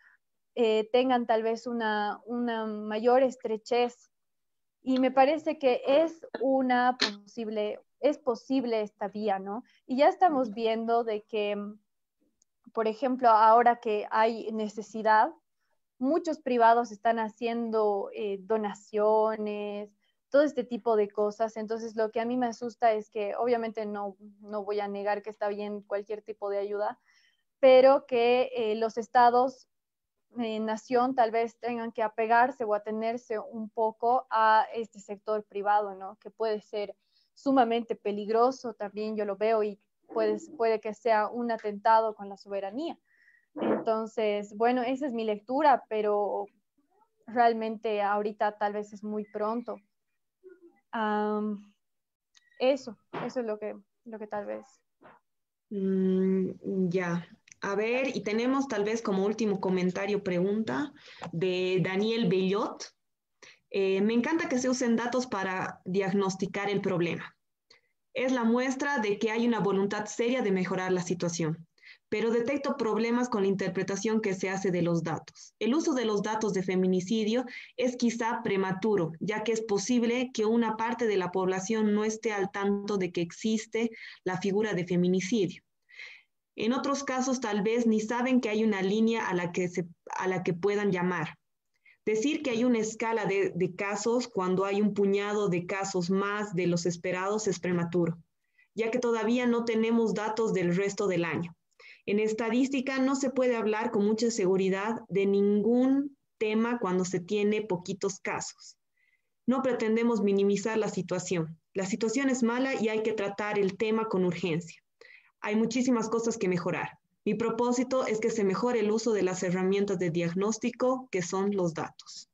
eh, tengan tal vez una, una mayor estrechez. Y me parece que es una posible, es posible esta vía, ¿no? Y ya estamos viendo de que, por ejemplo, ahora que hay necesidad, muchos privados están haciendo eh, donaciones, todo este tipo de cosas. Entonces, lo que a mí me asusta es que obviamente no, no voy a negar que está bien cualquier tipo de ayuda, pero que eh, los estados en nación tal vez tengan que apegarse o atenerse un poco a este sector privado, ¿no? Que puede ser sumamente peligroso, también yo lo veo y puede, puede que sea un atentado con la soberanía. Entonces, bueno, esa es mi lectura, pero realmente ahorita tal vez es muy pronto eso, eso es lo que, lo que tal vez. Mm, ya. A ver, y tenemos tal vez como último comentario, pregunta de Daniel Bellot. Eh, me encanta que se usen datos para diagnosticar el problema. Es la muestra de que hay una voluntad seria de mejorar la situación pero detecto problemas con la interpretación que se hace de los datos. El uso de los datos de feminicidio es quizá prematuro, ya que es posible que una parte de la población no esté al tanto de que existe la figura de feminicidio. En otros casos, tal vez ni saben que hay una línea a la que, a la que puedan llamar. Decir que hay una escala de, de casos cuando hay un puñado de casos más de los esperados es prematuro, ya que todavía no tenemos datos del resto del año. En estadística no se puede hablar con mucha seguridad de ningún tema cuando se tiene poquitos casos. No pretendemos minimizar la situación. La situación es mala y hay que tratar el tema con urgencia. Hay muchísimas cosas que mejorar. Mi propósito es que se mejore el uso de las herramientas de diagnóstico que son los datos.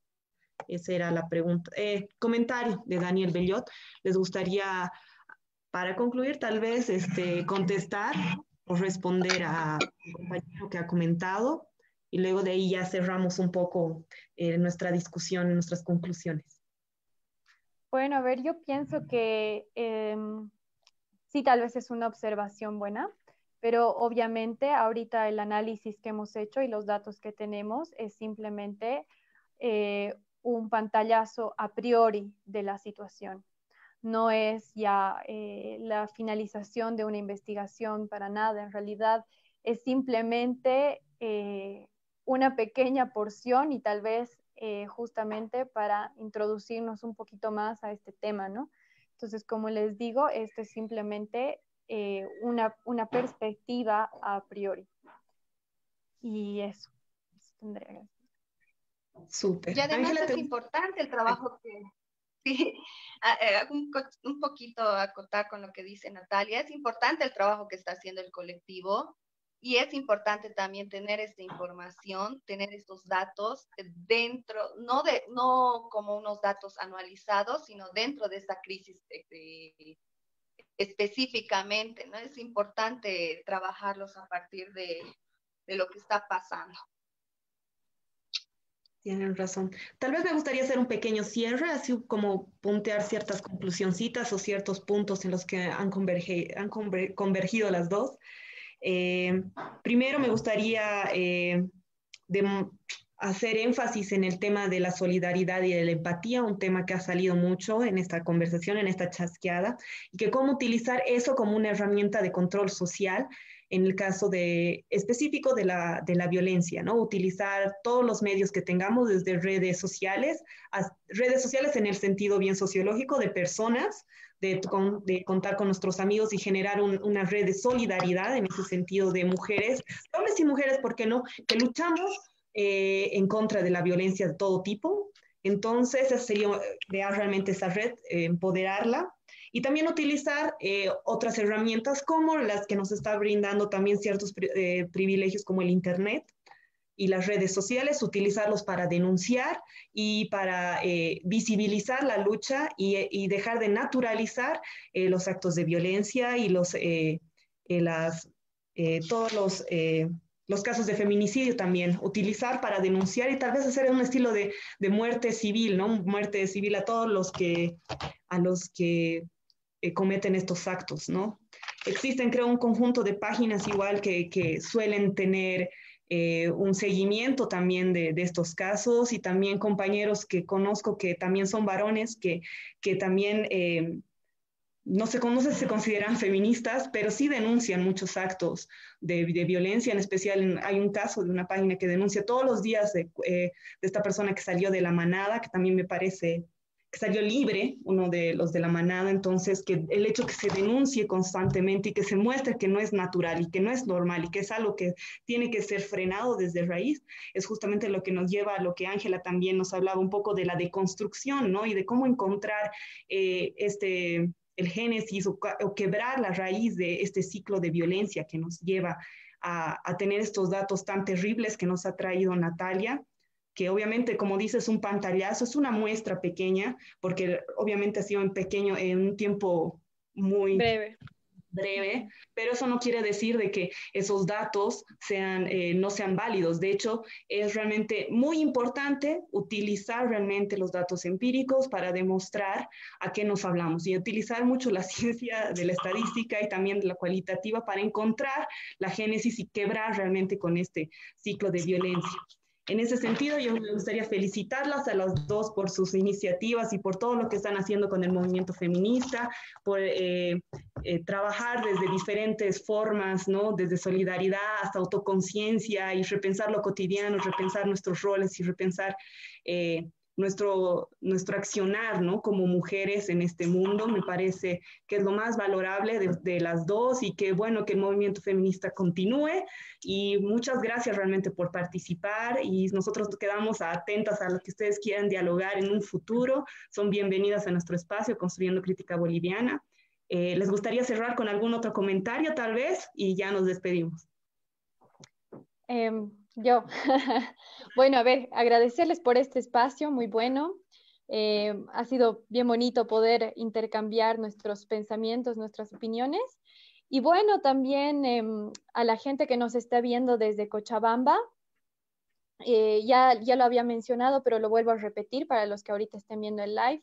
Esa era la pregunta. Eh, comentario de Daniel Bellot. Les gustaría, para concluir, tal vez este, contestar responder a compañero que ha comentado y luego de ahí ya cerramos un poco eh, nuestra discusión, nuestras conclusiones. Bueno, a ver, yo pienso que em, sí, tal vez es una observación buena, pero obviamente ahorita el análisis que hemos hecho y los datos que tenemos es simplemente eh, un pantallazo a priori de la situación. no es ya eh, la finalización de una investigación para nada, en realidad es simplemente eh, una pequeña porción y tal vez justamente para introducirnos un poquito más a este tema, ¿no? Entonces, como les digo, esto es simplemente una, una, perspectiva a priori. Y eso, eso tendría Súper. Y además es importante el trabajo que, Sí, eh, un, poquito acotar con lo que dice Natalia. Es importante el trabajo que está haciendo el colectivo y es importante también tener esta información, tener estos datos dentro, no, de, no como unos datos anualizados, sino dentro de esta crisis específicamente. ¿no? Es importante trabajarlos a partir de, de lo que está pasando. Tienen razón. Tal vez me gustaría hacer un pequeño cierre, así como puntear ciertas conclusioncitas o ciertos puntos en los que han, han convergido las dos. Eh, primero me gustaría eh, hacer énfasis en el tema de la solidaridad y de la empatía, un tema que ha salido mucho en esta conversación, en esta chasqueada, y que cómo utilizar eso como una herramienta de control social en el caso específico de la, de la violencia, ¿no? Utilizar todos los medios que tengamos, desde redes sociales, redes sociales en el sentido bien sociológico de personas, de, contar con nuestros amigos y generar una red de solidaridad en ese sentido de mujeres, hombres y mujeres, ¿por qué no? Que luchamos eh, en contra de la violencia de todo tipo. Entonces, sería crear realmente esa red, eh, empoderarla y también utilizar eh, otras herramientas como las que nos está brindando también ciertos eh, privilegios como el Internet y las redes sociales, utilizarlos para denunciar y para eh, visibilizar la lucha y, dejar de naturalizar los actos de violencia y los, las, todos los los casos de feminicidio también, utilizar para denunciar y tal vez hacer un estilo de, de, muerte civil, ¿no? Muerte civil a todos los que, a los que eh, cometen estos actos, ¿no? Existen, creo, un conjunto de páginas igual que, que suelen tener eh, un seguimiento también de, estos casos y también compañeros que conozco que también son varones, que, que también, eh, no, sé, no si se consideran feministas, pero sí denuncian muchos actos de, violencia, en especial hay un caso de una página que denuncia todos los días de, de esta persona que salió de la manada, que también me parece salió libre, uno de los de la manada, entonces que el hecho que se denuncie constantemente y que se muestre que no es natural y que no es normal y que es algo que tiene que ser frenado desde raíz, es justamente lo que nos lleva a lo que Ángela también nos hablaba un poco de la deconstrucción, ¿no? Y de cómo encontrar eh, este, el génesis o, quebrar la raíz de este ciclo de violencia que nos lleva a, a tener estos datos tan terribles que nos ha traído Natalia que obviamente, como dices, un pantallazo, es una muestra pequeña, porque obviamente ha sido en pequeño, en un tiempo muy breve. breve, pero eso no quiere decir de que esos datos sean, eh, no sean válidos. De hecho, es realmente muy importante utilizar realmente los datos empíricos para demostrar a qué nos hablamos y utilizar mucho la ciencia de la estadística y también de la cualitativa para encontrar la génesis y quebrar realmente con este ciclo de violencia. En ese sentido, yo me gustaría felicitarlas a las dos por sus iniciativas y por todo lo que están haciendo con el movimiento feminista, por eh, eh, trabajar desde diferentes formas, ¿no? Desde solidaridad hasta autoconciencia y repensar lo cotidiano, repensar nuestros roles y repensar eh, nuestro, nuestro accionar, ¿no? Como mujeres en este mundo, me parece que es lo más valorable de, las dos y que bueno que el movimiento feminista continúe y muchas gracias realmente por participar y nosotros quedamos atentas a lo que ustedes quieran dialogar en un futuro, son bienvenidas a nuestro espacio Construyendo Crítica Boliviana. Eh, ¿Les gustaría cerrar con algún otro comentario tal vez? Y ya nos despedimos. Em, yo, bueno, a ver, agradecerles por este espacio muy bueno. Eh, ha sido bien bonito poder intercambiar nuestros pensamientos, nuestras opiniones. Y bueno, también em, a la gente que nos está viendo desde Cochabamba, eh, ya, ya lo había mencionado, pero lo vuelvo a repetir para los que ahorita estén viendo el live.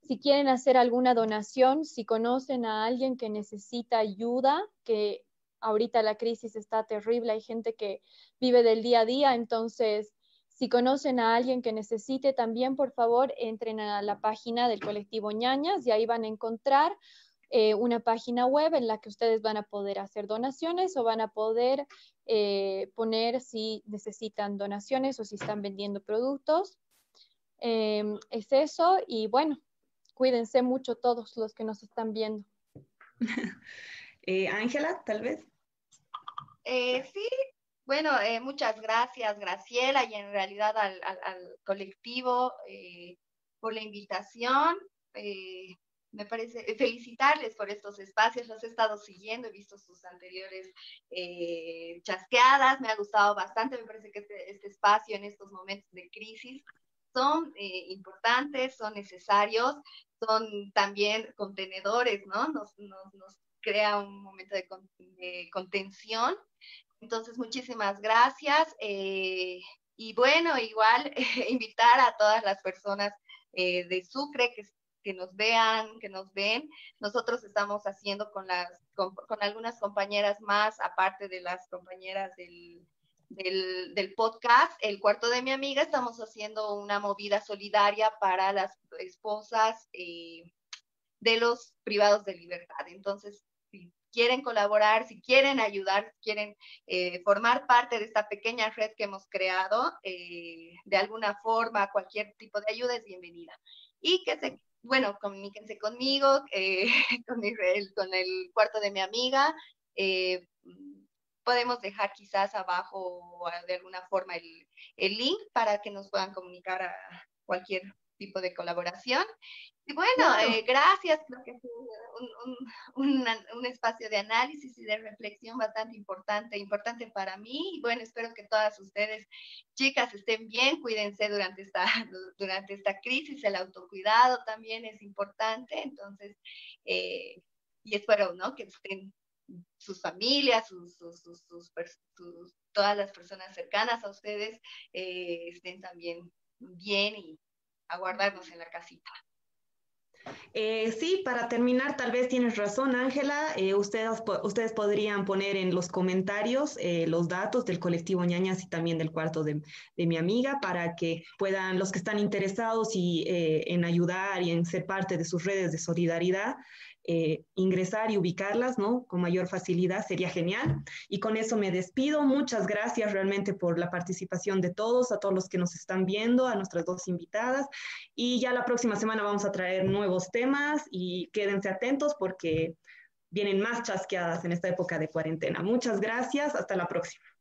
Si quieren hacer alguna donación, si conocen a alguien que necesita ayuda, que ahorita la crisis está terrible, hay gente que vive del día a día, entonces Si conocen a alguien que necesite también, por favor, entren a la página del colectivo ñañas y ahí van a encontrar eh, una página web en la que ustedes van a poder hacer donaciones o van a poder eh, poner si necesitan donaciones o si están vendiendo productos. Em, es eso y bueno, cuídense mucho todos los que nos están viendo. Eh, Ángela, tal vez. Sí, bueno, muchas gracias, Graciela, y en realidad al, colectivo por la invitación me parece eh, felicitarles por estos espacios, los he estado siguiendo, he visto sus anteriores eh, chasqueadas, me ha gustado bastante, me parece que este, este espacio en estos momentos de crisis son eh, importantes, son necesarios, son también contenedores, ¿no? Nos, nos, nos crea un momento de, de, contención. Entonces, muchísimas gracias. y bueno, igual invitar a todas las personas de Sucre que que nos vean, que nos ven. Nosotros estamos haciendo con las con, algunas compañeras más, aparte de las compañeras del, del, podcast, El Cuarto de mi Amiga, estamos haciendo una movida solidaria para las esposas eh, de los privados de libertad. Entonces, quieren colaborar, si quieren ayudar, si quieren eh, formar parte de esta pequeña red que hemos creado, eh, de alguna forma, cualquier tipo de ayuda es bienvenida. Y que se bueno, comuníquense conmigo, eh, con, el, con, el, cuarto de mi amiga. Podemos dejar quizás abajo de alguna forma el, el, link para que nos puedan comunicar a cualquier tipo de colaboración. Y bueno, eh, gracias, creo que fue un, un, un, espacio de análisis y de reflexión bastante importante, importante para mí. Y bueno, espero que todas ustedes, chicas, estén bien, cuídense durante esta, durante esta crisis, el autocuidado también es importante. Entonces, eh, y espero, ¿no? Que estén sus familias, sus, sus, sus, todas las personas cercanas a ustedes eh, estén también bien y aguardarnos en la casita. Eh, sí, para terminar, tal vez tienes razón, Ángela. Eh, ustedes, ustedes podrían poner en los comentarios eh, los datos del colectivo ñañas y también del cuarto de, de mi amiga para que puedan, los que están interesados y, en ayudar y en ser parte de sus redes de solidaridad, eh, ingresar y ubicarlas, ¿no? Con mayor facilidad, sería genial. Y con eso me despido. Muchas gracias realmente por la participación de todos, a todos los que nos están viendo, a nuestras dos invitadas. Y ya la próxima semana vamos a traer nuevos temas y quédense atentos porque vienen más chasqueadas en esta época de cuarentena. Muchas gracias. Hasta la próxima.